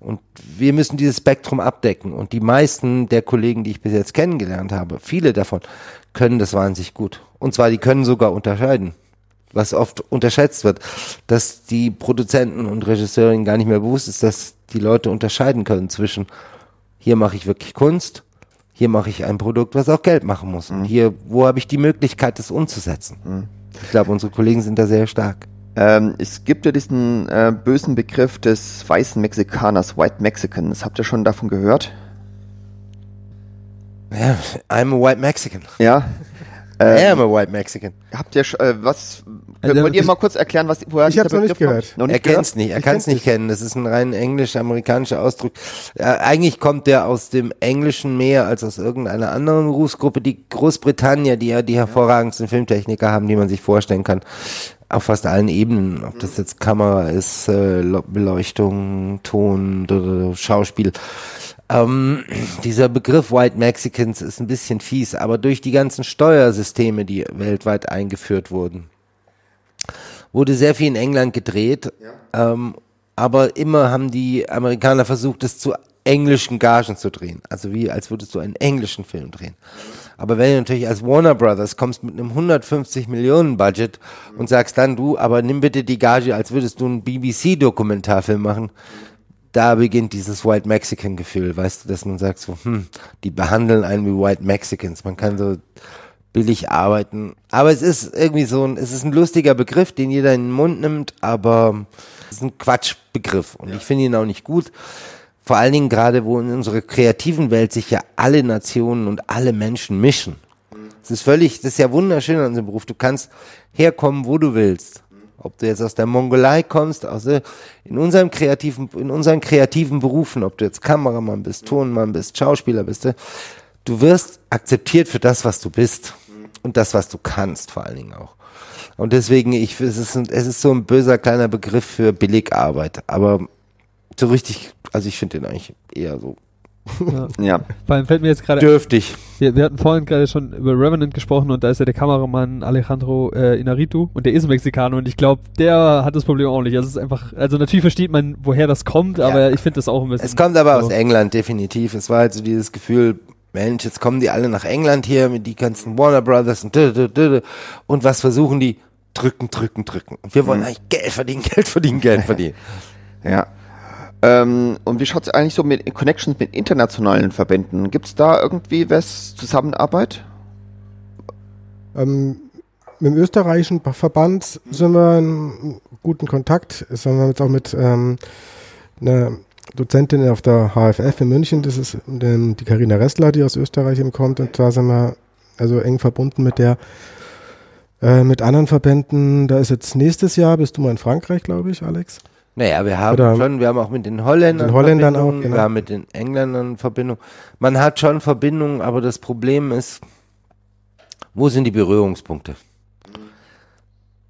Und wir müssen dieses Spektrum abdecken. Und die meisten der Kollegen, die ich bis jetzt kennengelernt habe, viele davon, können das wahnsinnig gut. Und zwar, die können sogar unterscheiden. Was oft unterschätzt wird, dass die Produzenten und Regisseurinnen gar nicht mehr bewusst ist, dass die Leute unterscheiden können zwischen hier mache ich wirklich Kunst, hier mache ich ein Produkt, was auch Geld machen muss. Und hier, wo habe ich die Möglichkeit, das umzusetzen? Ich glaube, unsere Kollegen sind da sehr stark. Ähm, es gibt ja diesen äh, bösen Begriff des weißen Mexikaners, White Mexicans. Habt ihr schon davon gehört? Ja, I'm a white Mexican. Ja. I am a white Mexican. habt ihr, äh, was, Also, wollt ihr ich- mal kurz erklären, was, woher Ich hab's noch nicht gehört. Noch Er nicht kennt's gehört? nicht, er Ich kann es kenn's nicht kennen. Das ist ein rein englisch-amerikanischer Ausdruck. Äh, eigentlich kommt der aus dem Englischen mehr als aus irgendeiner anderen Berufsgruppe. Die Großbritannier, die ja die hervorragendsten Filmtechniker haben, die man sich vorstellen kann. Auf fast allen Ebenen. Ob das jetzt Kamera ist, äh, Beleuchtung, Ton, Schauspiel. Ähm, dieser Begriff White Mexicans ist ein bisschen fies, aber durch die ganzen Steuersysteme, die weltweit eingeführt wurden, wurde sehr viel in England gedreht, ähm, aber immer haben die Amerikaner versucht, es zu englischen Gagen zu drehen. Also wie, als würdest du einen englischen Film drehen. Aber wenn du natürlich als Warner Brothers kommst mit einem 150 Millionen Budget und sagst dann du, aber nimm bitte die Gage, als würdest du einen BBC-Dokumentarfilm machen, da beginnt dieses White Mexican Gefühl, weißt du, dass man sagt so, hm, die behandeln einen wie White Mexicans. Man kann so billig arbeiten. Aber es ist irgendwie so ein, es ist ein lustiger Begriff, den jeder in den Mund nimmt, aber es ist ein Quatschbegriff und ich finde ihn auch nicht gut. Vor allen Dingen gerade, wo in unserer kreativen Welt sich ja alle Nationen und alle Menschen mischen. Es ist völlig, das ist ja wunderschön an unserem Beruf. Du kannst herkommen, wo du willst. Ob du jetzt aus der Mongolei kommst, aus der, in unserem kreativen, in unseren kreativen Berufen, ob du jetzt Kameramann bist, Tonmann bist, Schauspieler bist, äh, du wirst akzeptiert für das, was du bist. Und das, was du kannst, vor allen Dingen auch. Und deswegen, ich, es ist, es ist so ein böser kleiner Begriff für Billigarbeit, aber so richtig, also ich finde den eigentlich eher so Ja. Ja. Vor allem fällt mir jetzt gerade dürftig. Wir, wir hatten vorhin gerade schon über Revenant gesprochen und da ist ja der Kameramann Alejandro äh, Inarritu und der ist Mexikaner und ich glaube, der hat das Problem auch nicht. Also es ist einfach, also natürlich versteht man, woher das kommt, aber ich finde das auch ein bisschen. Es kommt aber so. aus England, definitiv. Es war halt so dieses Gefühl, Mensch, jetzt kommen die alle nach England hier mit die ganzen Warner Brothers und und was versuchen die? Drücken, drücken, drücken. Und wir wollen eigentlich Geld verdienen, Geld verdienen, Geld verdienen. (laughs) Ja. Ähm, und wie schaut es eigentlich so mit Connections mit internationalen Verbänden? Gibt es da irgendwie was Zusammenarbeit? Ähm, mit dem österreichischen Verband sind wir in guten Kontakt. Das wir jetzt auch mit ähm, einer Dozentin auf der HFF in München. Das ist ähm, die Karina Ressler, die aus Österreich eben kommt. Und da sind wir also eng verbunden mit der äh, mit anderen Verbänden. Da ist jetzt nächstes Jahr, bist du mal in Frankreich, glaube ich, Alex? Naja, wir haben Oder- schon, wir haben auch mit den Holländern, Den Holländern auch, genau. wir haben mit den Engländern Verbindung. Man hat schon Verbindungen, aber das Problem ist, wo sind die Berührungspunkte?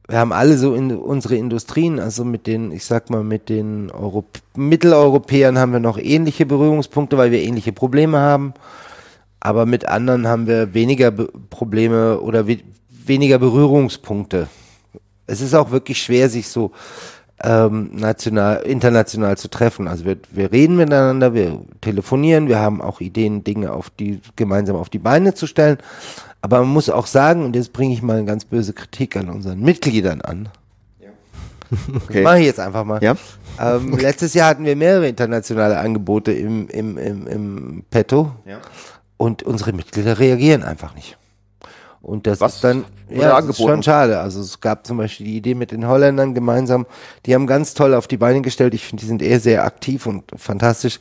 Wir haben alle so in unsere Industrien, also mit den, ich sag mal, mit den Europ Mitteleuropäern haben wir noch ähnliche Berührungspunkte, weil wir ähnliche Probleme haben. Aber mit anderen haben wir weniger Be Probleme oder we weniger Berührungspunkte. Es ist auch wirklich schwer, sich so ähm, national, international zu treffen. Also wir, wir reden miteinander, wir telefonieren, wir haben auch Ideen, Dinge auf die gemeinsam auf die Beine zu stellen. Aber man muss auch sagen, und jetzt bringe ich mal eine ganz böse Kritik an unseren Mitgliedern an. (laughs) Okay. Mache ich jetzt einfach mal. Ja. Ähm, letztes Jahr hatten wir mehrere internationale Angebote im, im, im, im Petto Ja. und unsere Mitglieder reagieren einfach nicht. Und das Was ist dann ja, das ist schon schade. Also es gab zum Beispiel die Idee mit den Holländern gemeinsam, die haben ganz toll auf die Beine gestellt. Ich finde, die sind eher sehr aktiv und fantastisch.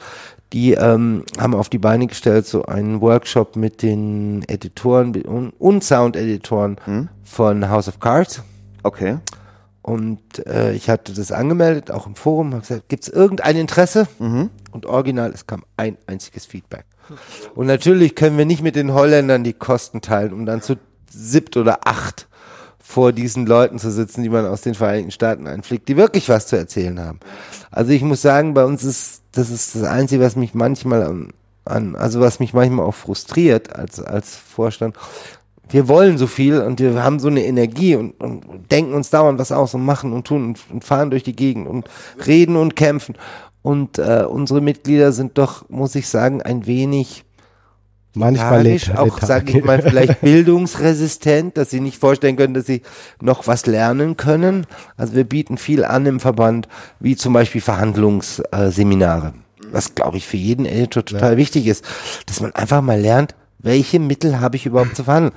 Die ähm, haben auf die Beine gestellt so einen Workshop mit den Editoren und, und Sound-Editoren Hm? von House of Cards. Okay. Und äh, ich hatte das angemeldet, auch im Forum, habe gesagt, gibt es irgendein Interesse? Mhm. Und original, es kam ein einziges Feedback. Und natürlich können wir nicht mit den Holländern die Kosten teilen, um dann zu siebt oder acht vor diesen Leuten zu sitzen, die man aus den Vereinigten Staaten einfliegt, die wirklich was zu erzählen haben. Also ich muss sagen, bei uns ist das ist das Einzige, was mich manchmal an, an also was mich manchmal auch frustriert als als Vorstand. Wir wollen so viel und wir haben so eine Energie und, und denken uns dauernd was aus und machen und tun und, und fahren durch die Gegend und reden und kämpfen. Und äh, unsere Mitglieder sind doch, muss ich sagen, ein wenig Manchmal lethargisch, let- auch sage ich mal (laughs) vielleicht bildungsresistent, dass sie nicht vorstellen können, dass sie noch was lernen können. Also wir bieten viel an im Verband, wie zum Beispiel Verhandlungsseminare, was glaube ich für jeden Editor total wichtig ist, dass man einfach mal lernt, welche Mittel habe ich überhaupt zu verhandeln.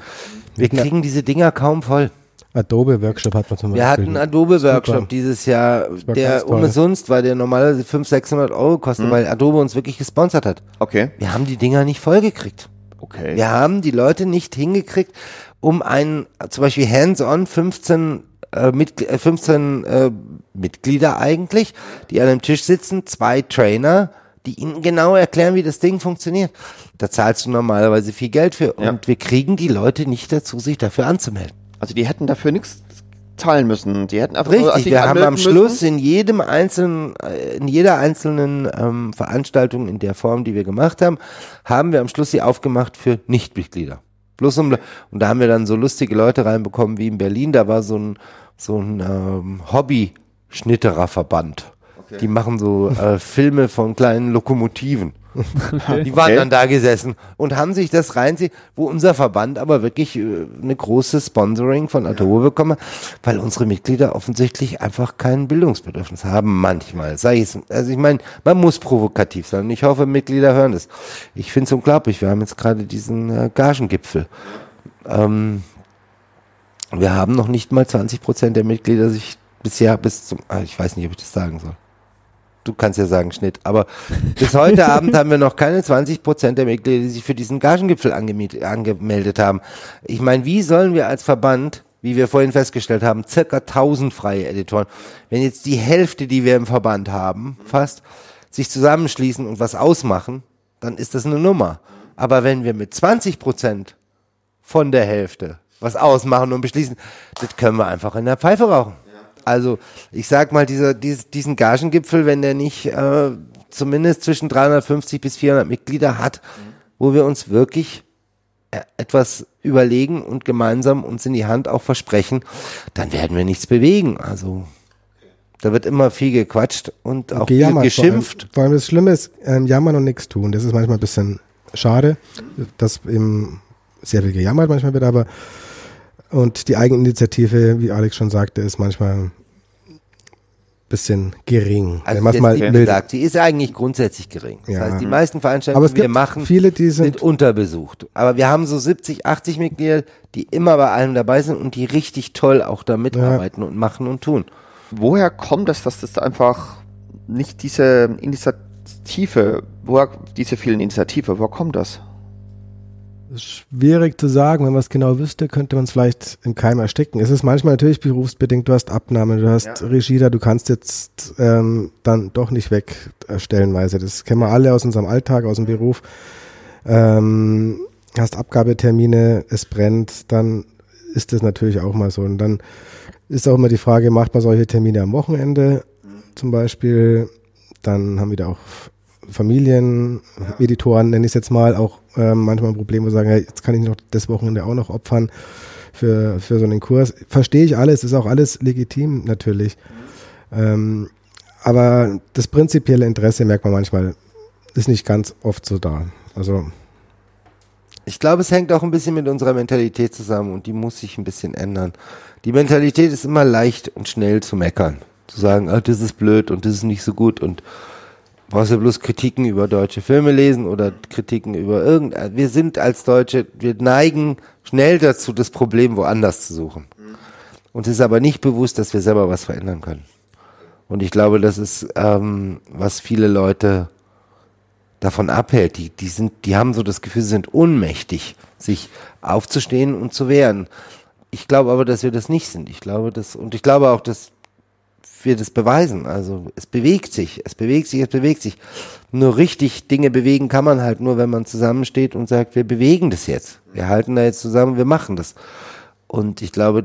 Wir Ja. kriegen diese Dinger kaum voll. Adobe Workshop hat man zum Wir Beispiel. hatten einen Adobe-Workshop Super. dieses Jahr, der umsonst war, der normalerweise 500, 600 Euro kostet, weil Adobe uns wirklich gesponsert hat. Okay. Wir haben die Dinger nicht vollgekriegt. Okay. Wir haben die Leute nicht hingekriegt, um einen, zum Beispiel hands-on 15, äh, mit, äh, 15 äh, Mitglieder eigentlich, die an einem Tisch sitzen, zwei Trainer, die ihnen genau erklären, wie das Ding funktioniert. Da zahlst du normalerweise viel Geld für. Ja. Und wir kriegen die Leute nicht dazu, sich dafür anzumelden. Also die hätten dafür nichts zahlen müssen. Die hätten einfach Richtig, sich wir haben am Schluss müssen. in jedem einzelnen, äh, in jeder einzelnen ähm, Veranstaltung in der Form, die wir gemacht haben, haben wir am Schluss sie aufgemacht für Nichtmitglieder. Bloß um, und da haben wir dann so lustige Leute reinbekommen wie in Berlin, da war so ein, so ein ähm, Hobby-Schnittererverband. Die machen so äh, Filme von kleinen Lokomotiven. Die waren Okay. dann da gesessen und haben sich das reinziehen, wo unser Verband aber wirklich äh, eine große Sponsoring von Adobe bekommen hat, weil unsere Mitglieder offensichtlich einfach kein Bildungsbedürfnis haben, manchmal. Sag ich es, also ich meine, man muss provokativ sein und ich hoffe, Mitglieder hören das. Ich finde es unglaublich, wir haben jetzt gerade diesen äh, Gagengipfel. Ähm, wir haben noch nicht mal 20 Prozent der Mitglieder sich bisher bis zum, ah, ich weiß nicht, ob ich das sagen soll. Du kannst ja sagen Schnitt, aber bis heute (laughs) Abend haben wir noch keine 20 Prozent der Mitglieder, die sich für diesen Gagengipfel angemeldet haben. Ich meine, wie sollen wir als Verband, wie wir vorhin festgestellt haben, circa 1000 freie Editoren, wenn jetzt die Hälfte, die wir im Verband haben, fast, sich zusammenschließen und was ausmachen, dann ist das eine Nummer. Aber wenn wir mit 20 Prozent von der Hälfte was ausmachen und beschließen, das können wir einfach in der Pfeife rauchen. Also ich sag mal, dieser, dies, diesen Gagengipfel, wenn der nicht äh, zumindest zwischen 350 bis 400 Mitglieder hat, wo wir uns wirklich äh, etwas überlegen und gemeinsam uns in die Hand auch versprechen, dann werden wir nichts bewegen. Also da wird immer viel gequatscht und auch viel Gejammert geschimpft. Vor allem, vor allem das Schlimme ist, ähm, jammern und nichts tun. Das ist manchmal ein bisschen schade, dass eben sehr viel gejammert manchmal wird, aber und die Eigeninitiative, wie Alex schon sagte, ist manchmal ein bisschen gering. Also wenn man es jetzt, mal gesagt, die ist eigentlich grundsätzlich gering. Das Ja. heißt, die meisten Veranstaltungen, aber es die wir machen, viele, die sind, sind unterbesucht. Aber wir haben so 70, 80 Mitglieder, die immer bei allem dabei sind und die richtig toll auch da mitarbeiten und machen und tun. Woher kommt es, dass das einfach nicht diese Initiative, woher diese vielen Initiative, woher kommt das? Schwierig zu sagen. Wenn man es genau wüsste, könnte man es vielleicht im Keim ersticken. Es ist manchmal natürlich berufsbedingt. Du hast Abnahme, du hast Ja. Regie da, du kannst jetzt ähm, dann doch nicht weg äh, stellenweise. Das kennen wir alle aus unserem Alltag, aus dem Beruf. Ähm, hast Abgabetermine, es brennt, dann ist das natürlich auch mal so. Und dann ist auch immer die Frage, macht man solche Termine am Wochenende zum Beispiel? Dann haben wir da auch Familien, Editoren, nenne ich es jetzt mal, auch ähm, manchmal ein Problem, wo sie sagen, hey, jetzt kann ich noch das Wochenende auch noch opfern für, für so einen Kurs. Verstehe ich alles, ist auch alles legitim natürlich. Ähm, aber das prinzipielle Interesse merkt man manchmal, ist nicht ganz oft so da. Also Ich glaube, es hängt auch ein bisschen mit unserer Mentalität zusammen und die muss sich ein bisschen ändern. Die Mentalität ist immer leicht und schnell zu meckern. Zu sagen, ah, das ist blöd und das ist nicht so gut und brauchst du bloß Kritiken über deutsche Filme lesen oder Kritiken über irgendein. Wir sind als Deutsche, wir neigen schnell dazu, das Problem woanders zu suchen. Und es ist aber nicht bewusst, dass wir selber was verändern können. Und ich glaube, das ist, ähm, was viele Leute davon abhält. Die, die sind, die haben so das Gefühl, sie sind ohnmächtig, sich aufzustehen und zu wehren. Ich glaube aber, dass wir das nicht sind. Ich glaube, dass, und ich glaube auch, dass wir das beweisen. Also es bewegt sich, es bewegt sich, es bewegt sich. Nur richtig Dinge bewegen kann man halt nur, wenn man zusammensteht und sagt, wir bewegen das jetzt. Wir halten da jetzt zusammen, wir machen das. Und ich glaube,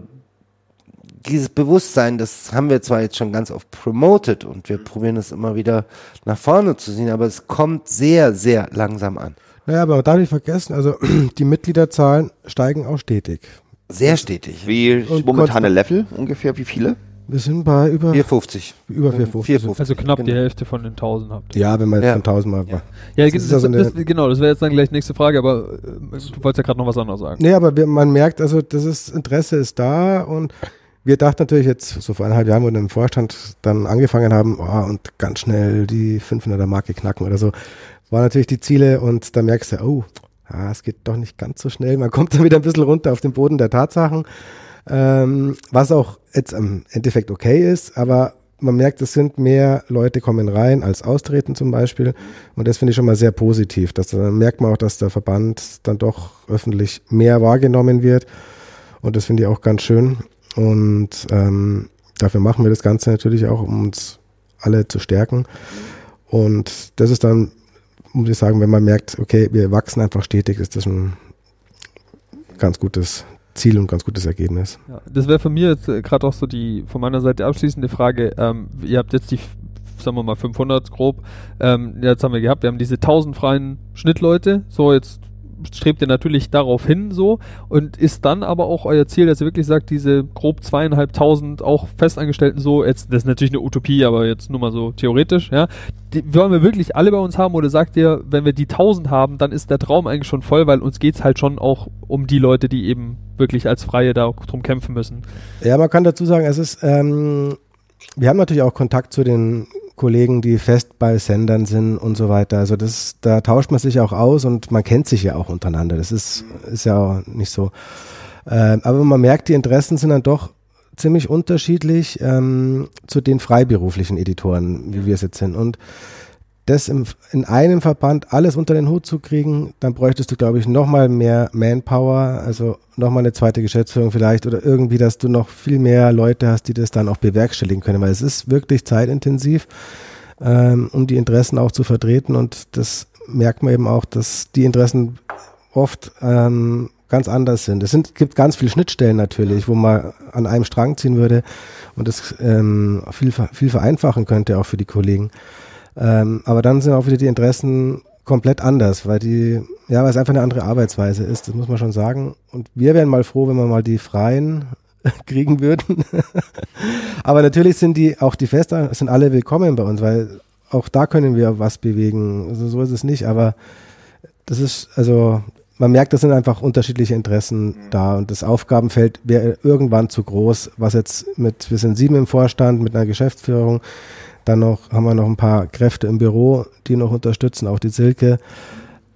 dieses Bewusstsein, das haben wir zwar jetzt schon ganz oft promoted und wir probieren es immer wieder nach vorne zu ziehen, aber es kommt sehr, sehr langsam an. Naja, aber darf nicht vergessen, also (clears throat) die Mitgliederzahlen steigen auch stetig. Sehr stetig. Wie Und momentane Level ungefähr, wie viele? Wir sind bei über, 450. über 450. 450. Also knapp die Genau. Hälfte von den 1000 habt. ihr. Ja, wenn man jetzt Ja. von 1000 Mal war. Ja, Das das ist ja so eine- das, genau, das wäre jetzt dann gleich nächste Frage, aber äh, du wolltest ja gerade noch was anderes sagen. Nee, aber wir, man merkt, also das ist, Interesse ist da und wir dachten natürlich jetzt, so vor eineinhalb Jahren, wo wir im Vorstand dann angefangen haben, oh, und ganz schnell die 500er Marke knacken oder so, waren natürlich die Ziele und da merkst du, oh, ah, es geht doch nicht ganz so schnell. Man kommt dann wieder ein bisschen runter auf den Boden der Tatsachen, ähm, was auch jetzt im Endeffekt okay ist, aber man merkt, es sind mehr Leute kommen rein als austreten zum Beispiel. Und das finde ich schon mal sehr positiv. Dass, dann merkt man auch, dass der Verband dann doch öffentlich mehr wahrgenommen wird. Und das finde ich auch ganz schön. Und ähm, dafür machen wir das Ganze natürlich auch, um uns alle zu stärken. Und das ist dann, muss ich sagen, wenn man merkt, okay, wir wachsen einfach stetig, ist das ein ganz gutes Ziel und ganz gutes Ergebnis. Ja, das wäre von mir jetzt äh, gerade auch so die von meiner Seite abschließende Frage. Ähm, ihr habt jetzt die, sagen wir mal 500 grob. Ähm, jetzt haben wir gehabt, wir haben diese 1000 freien Schnittleute. So jetzt strebt ihr natürlich darauf hin so und ist dann aber auch euer Ziel, dass ihr wirklich sagt, diese grob zweieinhalbtausend auch Festangestellten so, jetzt, das ist natürlich eine Utopie, aber jetzt nur mal so theoretisch, ja, die wollen wir wirklich alle bei uns haben oder sagt ihr, wenn wir die tausend haben, dann ist der Traum eigentlich schon voll, weil uns geht's halt schon auch um die Leute, die eben wirklich als Freie da drum kämpfen müssen. Ja, man kann dazu sagen, es ist, ähm, wir haben natürlich auch Kontakt zu den Kollegen, die fest bei Sendern sind und so weiter. Also das, da tauscht man sich auch aus und man kennt sich ja auch untereinander. Das ist, ist ja auch nicht so. Äh, aber man merkt, die Interessen sind dann doch ziemlich unterschiedlich ähm, zu den freiberuflichen Editoren, wie wir es jetzt sind. Und das im, in einem Verband alles unter den Hut zu kriegen, dann bräuchtest du, glaube ich, nochmal mehr Manpower, also nochmal eine zweite Geschäftsführung vielleicht oder irgendwie, dass du noch viel mehr Leute hast, die das dann auch bewerkstelligen können, weil es ist wirklich zeitintensiv, ähm, um die Interessen auch zu vertreten und das merkt man eben auch, dass die Interessen oft ähm, ganz anders sind. Es sind, gibt ganz viele Schnittstellen natürlich, wo man an einem Strang ziehen würde und das ähm, viel, viel vereinfachen könnte auch für die Kollegen. Ähm, aber dann sind auch wieder die Interessen komplett anders, weil die, ja, weil es einfach eine andere Arbeitsweise ist, das muss man schon sagen. Und wir wären mal froh, wenn wir mal die Freien (laughs) kriegen würden. (laughs) aber natürlich sind die, auch die Fester, sind alle willkommen bei uns, weil auch da können wir was bewegen. Also so ist es nicht, aber das ist, also man merkt, das sind einfach unterschiedliche Interessen da und das Aufgabenfeld wäre irgendwann zu groß, was jetzt mit, wir sind sieben im Vorstand mit einer Geschäftsführung, dann noch, haben wir noch ein paar Kräfte im Büro, die noch unterstützen, auch die Silke.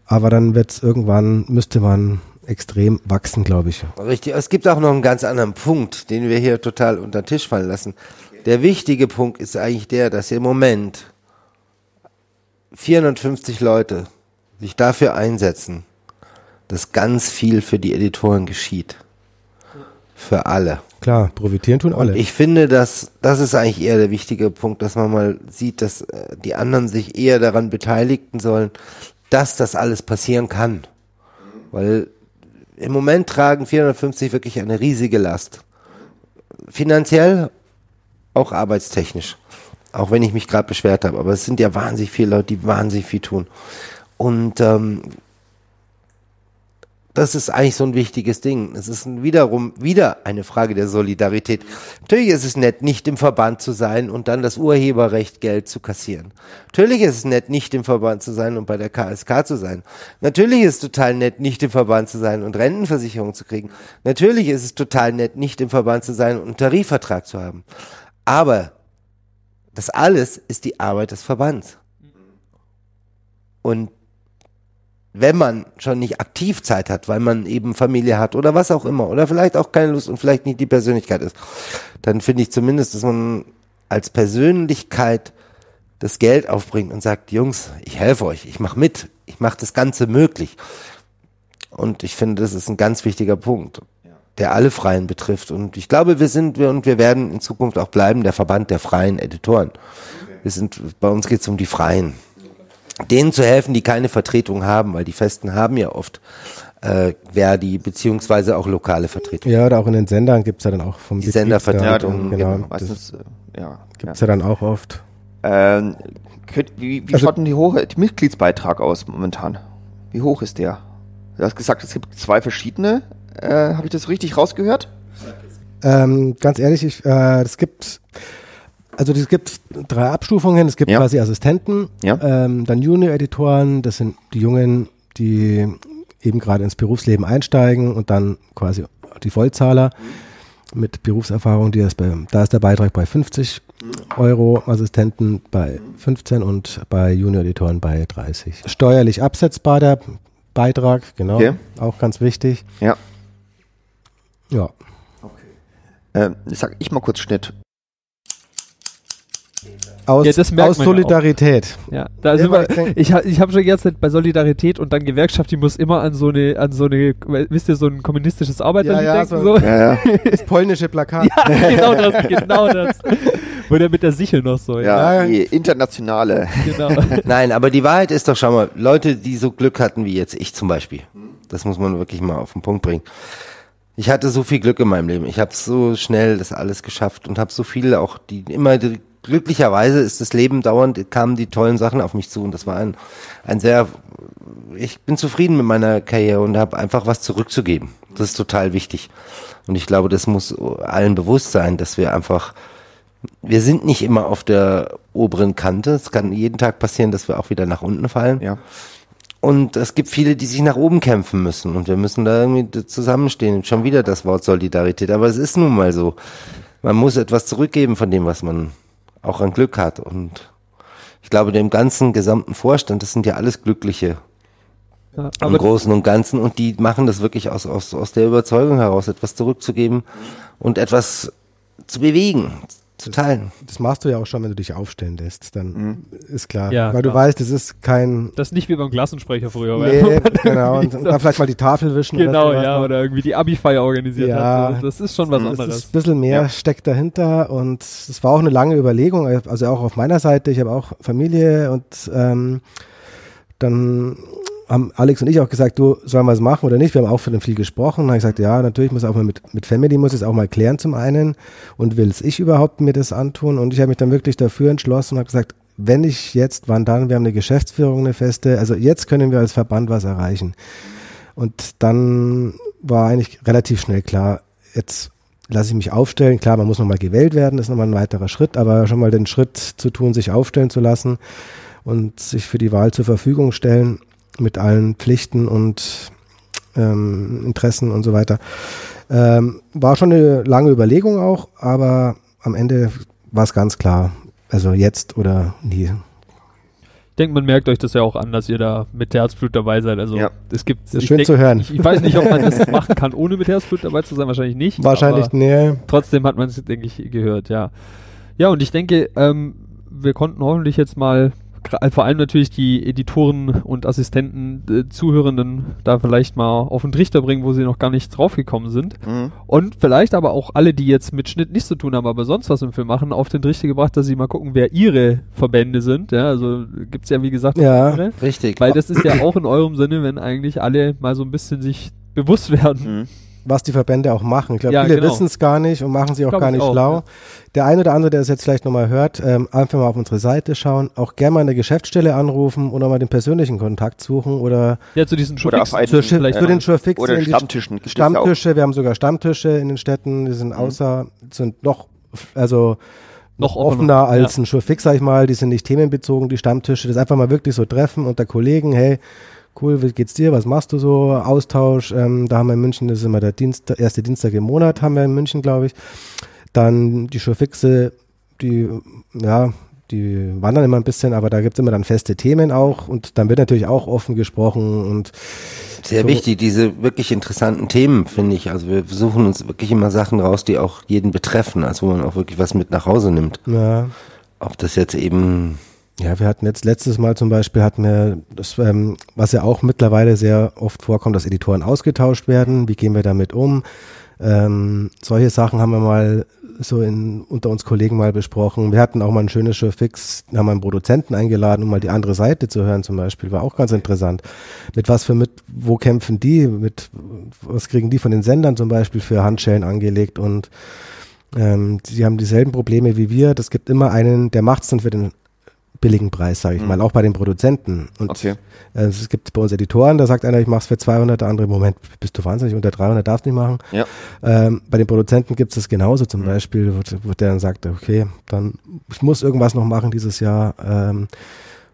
Aber dann wird es irgendwann, müsste man extrem wachsen, glaube ich. Richtig. Es gibt auch noch einen ganz anderen Punkt, den wir hier total unter den Tisch fallen lassen. Der wichtige Punkt ist eigentlich der, dass im Moment 450 Leute sich dafür einsetzen, dass ganz viel für die Editoren geschieht. Für alle. Klar, profitieren tun alle. Und ich finde, dass das ist eigentlich eher der wichtige Punkt, dass man mal sieht, dass äh, die anderen sich eher daran beteiligen sollen, dass das alles passieren kann. Weil im Moment tragen 450 wirklich eine riesige Last. Finanziell, auch arbeitstechnisch. Auch wenn ich mich gerade beschwert habe. Aber es sind ja wahnsinnig viele Leute, die wahnsinnig viel tun. Und ähm, das ist eigentlich so ein wichtiges Ding. Es ist wiederum wieder eine Frage der Solidarität. Natürlich ist es nett, nicht im Verband zu sein und dann das Urheberrecht Geld zu kassieren. Natürlich ist es nett, nicht im Verband zu sein und bei der KSK zu sein. Natürlich ist es total nett, nicht im Verband zu sein und Rentenversicherung zu kriegen. Natürlich ist es total nett, nicht im Verband zu sein und einen Tarifvertrag zu haben. Aber das alles ist die Arbeit des Verbands. Und wenn man schon nicht aktiv Zeit hat, weil man eben Familie hat oder was auch immer, oder vielleicht auch keine Lust und vielleicht nicht die Persönlichkeit ist, dann finde ich zumindest, dass man als Persönlichkeit das Geld aufbringt und sagt, Jungs, ich helfe euch, ich mache mit, ich mache das Ganze möglich. Und ich finde, das ist ein ganz wichtiger Punkt, der alle Freien betrifft. Und ich glaube, wir sind wir und wir werden in Zukunft auch bleiben der Verband der freien Editoren. Wir sind, bei uns geht es um die Freien denen zu helfen, die keine Vertretung haben, weil die Festen haben ja oft äh, Verdi beziehungsweise auch lokale Vertretungen. Ja, oder auch in den Sendern gibt's ja dann auch vom Die Sendervertretungen, genau. genau. Das Meistens, äh, ja. gibt's ja. dann auch oft. Ähm, könnt, wie wie Also- schaut denn die hohe die Mitgliedsbeitrag aus momentan? Wie hoch ist der? Du hast gesagt, es gibt zwei verschiedene. Äh, Habe ich das richtig rausgehört? Ähm, ganz ehrlich, ich, äh, es gibt also es gibt drei Abstufungen. Es gibt Ja. quasi Assistenten, Ja. ähm, dann Junior-Editoren, das sind die Jungen, die eben gerade ins Berufsleben einsteigen und dann quasi die Vollzahler mit Berufserfahrung, die ist bei, da ist der Beitrag bei 50 Euro, Assistenten bei 15 und bei Junior-Editoren bei 30. Steuerlich absetzbar der Beitrag, genau, Okay. auch ganz wichtig. Ja. Ja. Ähm, ich sag ich mal kurz Schnitt. Aus, Ja, das merkt aus man. Solidarität. Ja, da Ja, sind aber wir, ich (laughs) ich, ha- ich habe schon jetzt bei Solidarität und dann Gewerkschaft, die muss immer an so eine, an so eine, wisst ihr, so ein kommunistisches Arbeiterlied Ja, ja, denken. so- So. Ja, ja. (laughs) Das polnische Plakat. Ja, (laughs) genau das, genau das. Wo der mit der Sichel noch so, ja. ja, die internationale. Genau. Nein, aber die Wahrheit ist doch, schau mal, Leute, die so Glück hatten wie jetzt ich zum Beispiel. Das muss man wirklich mal auf den Punkt bringen. Ich hatte so viel Glück in meinem Leben. Ich habe so schnell das alles geschafft und habe so viele auch, die immer die, glücklicherweise ist das Leben dauernd, kamen die tollen Sachen auf mich zu und das war ein, ein sehr, ich bin zufrieden mit meiner Karriere und habe einfach was zurückzugeben. Das ist total wichtig. Und ich glaube, das muss allen bewusst sein, dass wir einfach wir sind nicht immer auf der oberen Kante. Es kann jeden Tag passieren, dass wir auch wieder nach unten fallen. Ja. Und es gibt viele, die sich nach oben kämpfen müssen. Und wir müssen da irgendwie zusammenstehen. Schon wieder das Wort Solidarität. Aber es ist nun mal so. Man muss etwas zurückgeben von dem, was man auch an Glück hat. Und ich glaube, dem ganzen gesamten Vorstand, das sind ja alles Glückliche Ja, im Großen und Ganzen. Und die machen das wirklich aus, aus, aus der Überzeugung heraus, etwas zurückzugeben und etwas zu bewegen, teilen. Das machst du ja auch schon, wenn du dich aufstellen lässt. Dann ist klar. Ja, Weil du klar. weißt, es ist kein. das ist nicht wie beim Klassensprecher früher. Nee, (laughs) genau. Und, und dann vielleicht mal die Tafel wischen. genau, oder ja, noch. oder irgendwie die Abi-Feier organisiert Ja. hat. So. Das ist schon was Es anderes. ist ein bisschen mehr steckt dahinter und es war auch eine lange Überlegung, also auch auf meiner Seite. Ich habe auch Familie und ähm, dann haben Alex und ich auch gesagt, du sollen wir es machen oder nicht? Wir haben auch von dem viel gesprochen. Dann habe ich gesagt, ja, natürlich muss auch mal mit, mit Family muss es auch mal klären zum einen und will es ich überhaupt mir das antun? Und ich habe mich dann wirklich dafür entschlossen und habe gesagt, wenn ich jetzt, wann dann? Wir haben eine Geschäftsführung, eine feste. Also jetzt können wir als Verband was erreichen. Und dann war eigentlich relativ schnell klar, jetzt lasse ich mich aufstellen. Klar, man muss nochmal gewählt werden, das ist nochmal ein weiterer Schritt, aber schon mal den Schritt zu tun, sich aufstellen zu lassen und sich für die Wahl zur Verfügung stellen mit allen Pflichten und ähm, Interessen und so weiter. Ähm, war schon eine lange Überlegung auch, aber am Ende war es ganz klar, also jetzt oder nie. Ich denke, man merkt euch das ja auch an, dass ihr da mit Herzblut dabei seid. Also Ja. es gibt. Das ist ich schön denk- zu hören. Ich, ich weiß nicht, ob man das (laughs) machen kann, ohne mit Herzblut dabei zu sein. Wahrscheinlich nicht. Wahrscheinlich, nee. Trotzdem hat man es, denke ich, gehört, ja. Ja, und ich denke, ähm, wir konnten hoffentlich jetzt mal, vor allem natürlich die Editoren und Assistenten, äh, Zuhörenden da vielleicht mal auf den Trichter bringen, wo sie noch gar nicht draufgekommen sind. Mhm. Und vielleicht aber auch alle, die jetzt mit Schnitt nichts zu tun haben, aber sonst was im Film machen, auf den Trichter gebracht, dass sie mal gucken, wer ihre Verbände sind. Ja, also gibt's ja wie gesagt Ja. andere. Richtig. Weil das ist ja auch in eurem Sinne, wenn eigentlich alle mal so ein bisschen sich bewusst werden. Mhm. Was die Verbände auch machen. Ich glaube, Ja, viele genau. wissen es gar nicht und machen sich auch gar ich nicht auch, schlau. ja. Der eine oder andere, der es jetzt vielleicht nochmal hört, ähm, einfach mal auf unsere Seite schauen, auch gerne mal eine Geschäftsstelle anrufen oder mal den persönlichen Kontakt suchen oder Ja, zu diesen Oder auf Schurfix- einen, vielleicht zu den Surefix Oder Stammtischen. Stammtische. Wir haben sogar Stammtische in den Städten, die sind außer, sind noch, also noch offener als Ja. ein Surefix, sag ich mal. Die sind nicht themenbezogen, die Stammtische. Das ist einfach mal wirklich so treffen unter Kollegen. Hey, cool, wie geht's dir? Was machst du so? Austausch. Ähm, da haben wir in München, das ist immer der Dienst, erste Dienstag im Monat, haben wir in München, glaube ich. Dann die Surfixe, die, ja, die wandern immer ein bisschen, aber da gibt's immer dann feste Themen auch und dann wird natürlich auch offen gesprochen und Sehr So- wichtig, diese wirklich interessanten Themen, finde ich. Also wir suchen uns wirklich immer Sachen raus, die auch jeden betreffen, also wo man auch wirklich was mit nach Hause nimmt. ja, Ob das jetzt eben, Ja, wir hatten jetzt letztes Mal zum Beispiel hatten wir das, ähm, was ja auch mittlerweile sehr oft vorkommt, dass Editoren ausgetauscht werden. Wie gehen wir damit um? Ähm, solche Sachen haben wir mal so in, unter uns Kollegen mal besprochen. Wir hatten auch mal ein schönes Show Fix, haben einen Produzenten eingeladen, um mal die andere Seite zu hören zum Beispiel. War auch ganz interessant. Mit was für mit, wo kämpfen die? Mit was kriegen die von den Sendern zum Beispiel für Handschellen angelegt und ähm, die haben dieselben Probleme wie wir. Das gibt immer einen, der macht's dann für den billigen Preis, sage ich Mhm. mal, auch bei den Produzenten. Und Okay. äh, es gibt bei uns Editoren, da sagt einer, ich mach's für 200, der andere, Moment, bist du wahnsinnig, unter 300 darfst du nicht machen. Ja. Ähm, bei den Produzenten gibt es das genauso, zum Mhm. Beispiel, wo, wo der dann sagt, okay, dann, ich muss irgendwas noch machen dieses Jahr, ähm,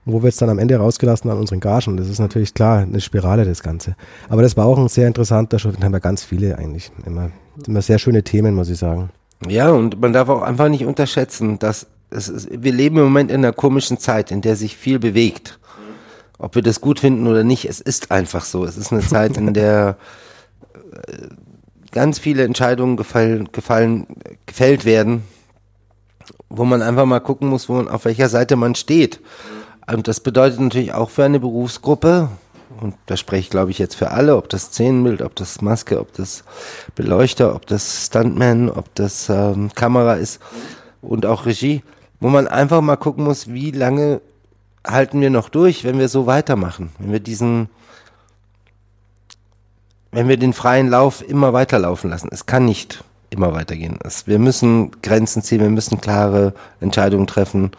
wo wird's dann am Ende rausgelassen an unseren Gagen? Das ist natürlich klar, eine Spirale, das Ganze. Aber das war auch ein sehr interessanter Show, den haben wir ganz viele eigentlich, immer, immer sehr schöne Themen, muss ich sagen. ja, und man darf auch einfach nicht unterschätzen, dass es ist, wir leben im Moment in einer komischen Zeit, in der sich viel bewegt. Ob wir das gut finden oder nicht, es ist einfach so. Es ist eine Zeit, in der äh, ganz viele Entscheidungen gefallen, gefallen, gefällt werden. wo man einfach mal gucken muss, wo man, auf welcher Seite man steht. Und das bedeutet natürlich auch für eine Berufsgruppe, und da spreche ich glaube ich jetzt für alle, ob das Szenenbild, ob das Maske, ob das Beleuchter, ob das Stuntman, ob das ähm, Kamera ist und auch Regie, wo man einfach mal gucken muss, wie lange halten wir noch durch, wenn wir so weitermachen, wenn wir diesen, wenn wir den freien Lauf immer weiterlaufen lassen. Es kann nicht immer weitergehen. Es, wir müssen Grenzen ziehen, wir müssen klare Entscheidungen treffen,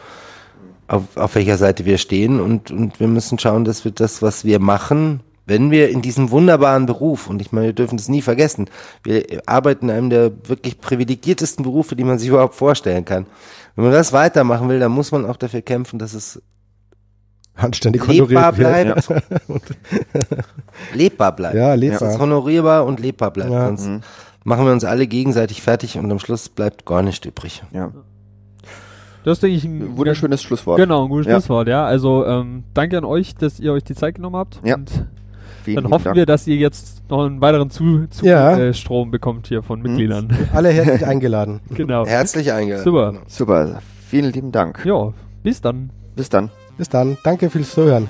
auf, auf welcher Seite wir stehen und, und wir müssen schauen, dass wir das, was wir machen, wenn wir in diesem wunderbaren Beruf, und ich meine, wir dürfen das nie vergessen, wir arbeiten in einem der wirklich privilegiertesten Berufe, die man sich überhaupt vorstellen kann. Wenn man das weitermachen will, dann muss man auch dafür kämpfen, dass es Anständig lebbar bleibt. (laughs) lebbar bleibt. Ja, Dass es lebbar. honorierbar und lebbar bleibt. Ja. Sonst machen wir uns alle gegenseitig fertig und am Schluss bleibt gar nichts übrig. Ja. Das ist, denke ich, ein Wunderschönes Schlusswort. Genau, ein gutes Ja. Schlusswort, ja. Also ähm, danke an euch, dass ihr euch die Zeit genommen habt. Ja. Und Vielen dann hoffen Dank. wir, dass ihr jetzt noch einen weiteren Zu Zu Ja. äh, Strom bekommt hier von Mitgliedern. Alle herzlich (laughs) eingeladen. genau. Herzlich eingeladen. Super. Super. Vielen lieben Dank. Ja, bis dann. Bis dann. Bis dann. Danke fürs Zuhören.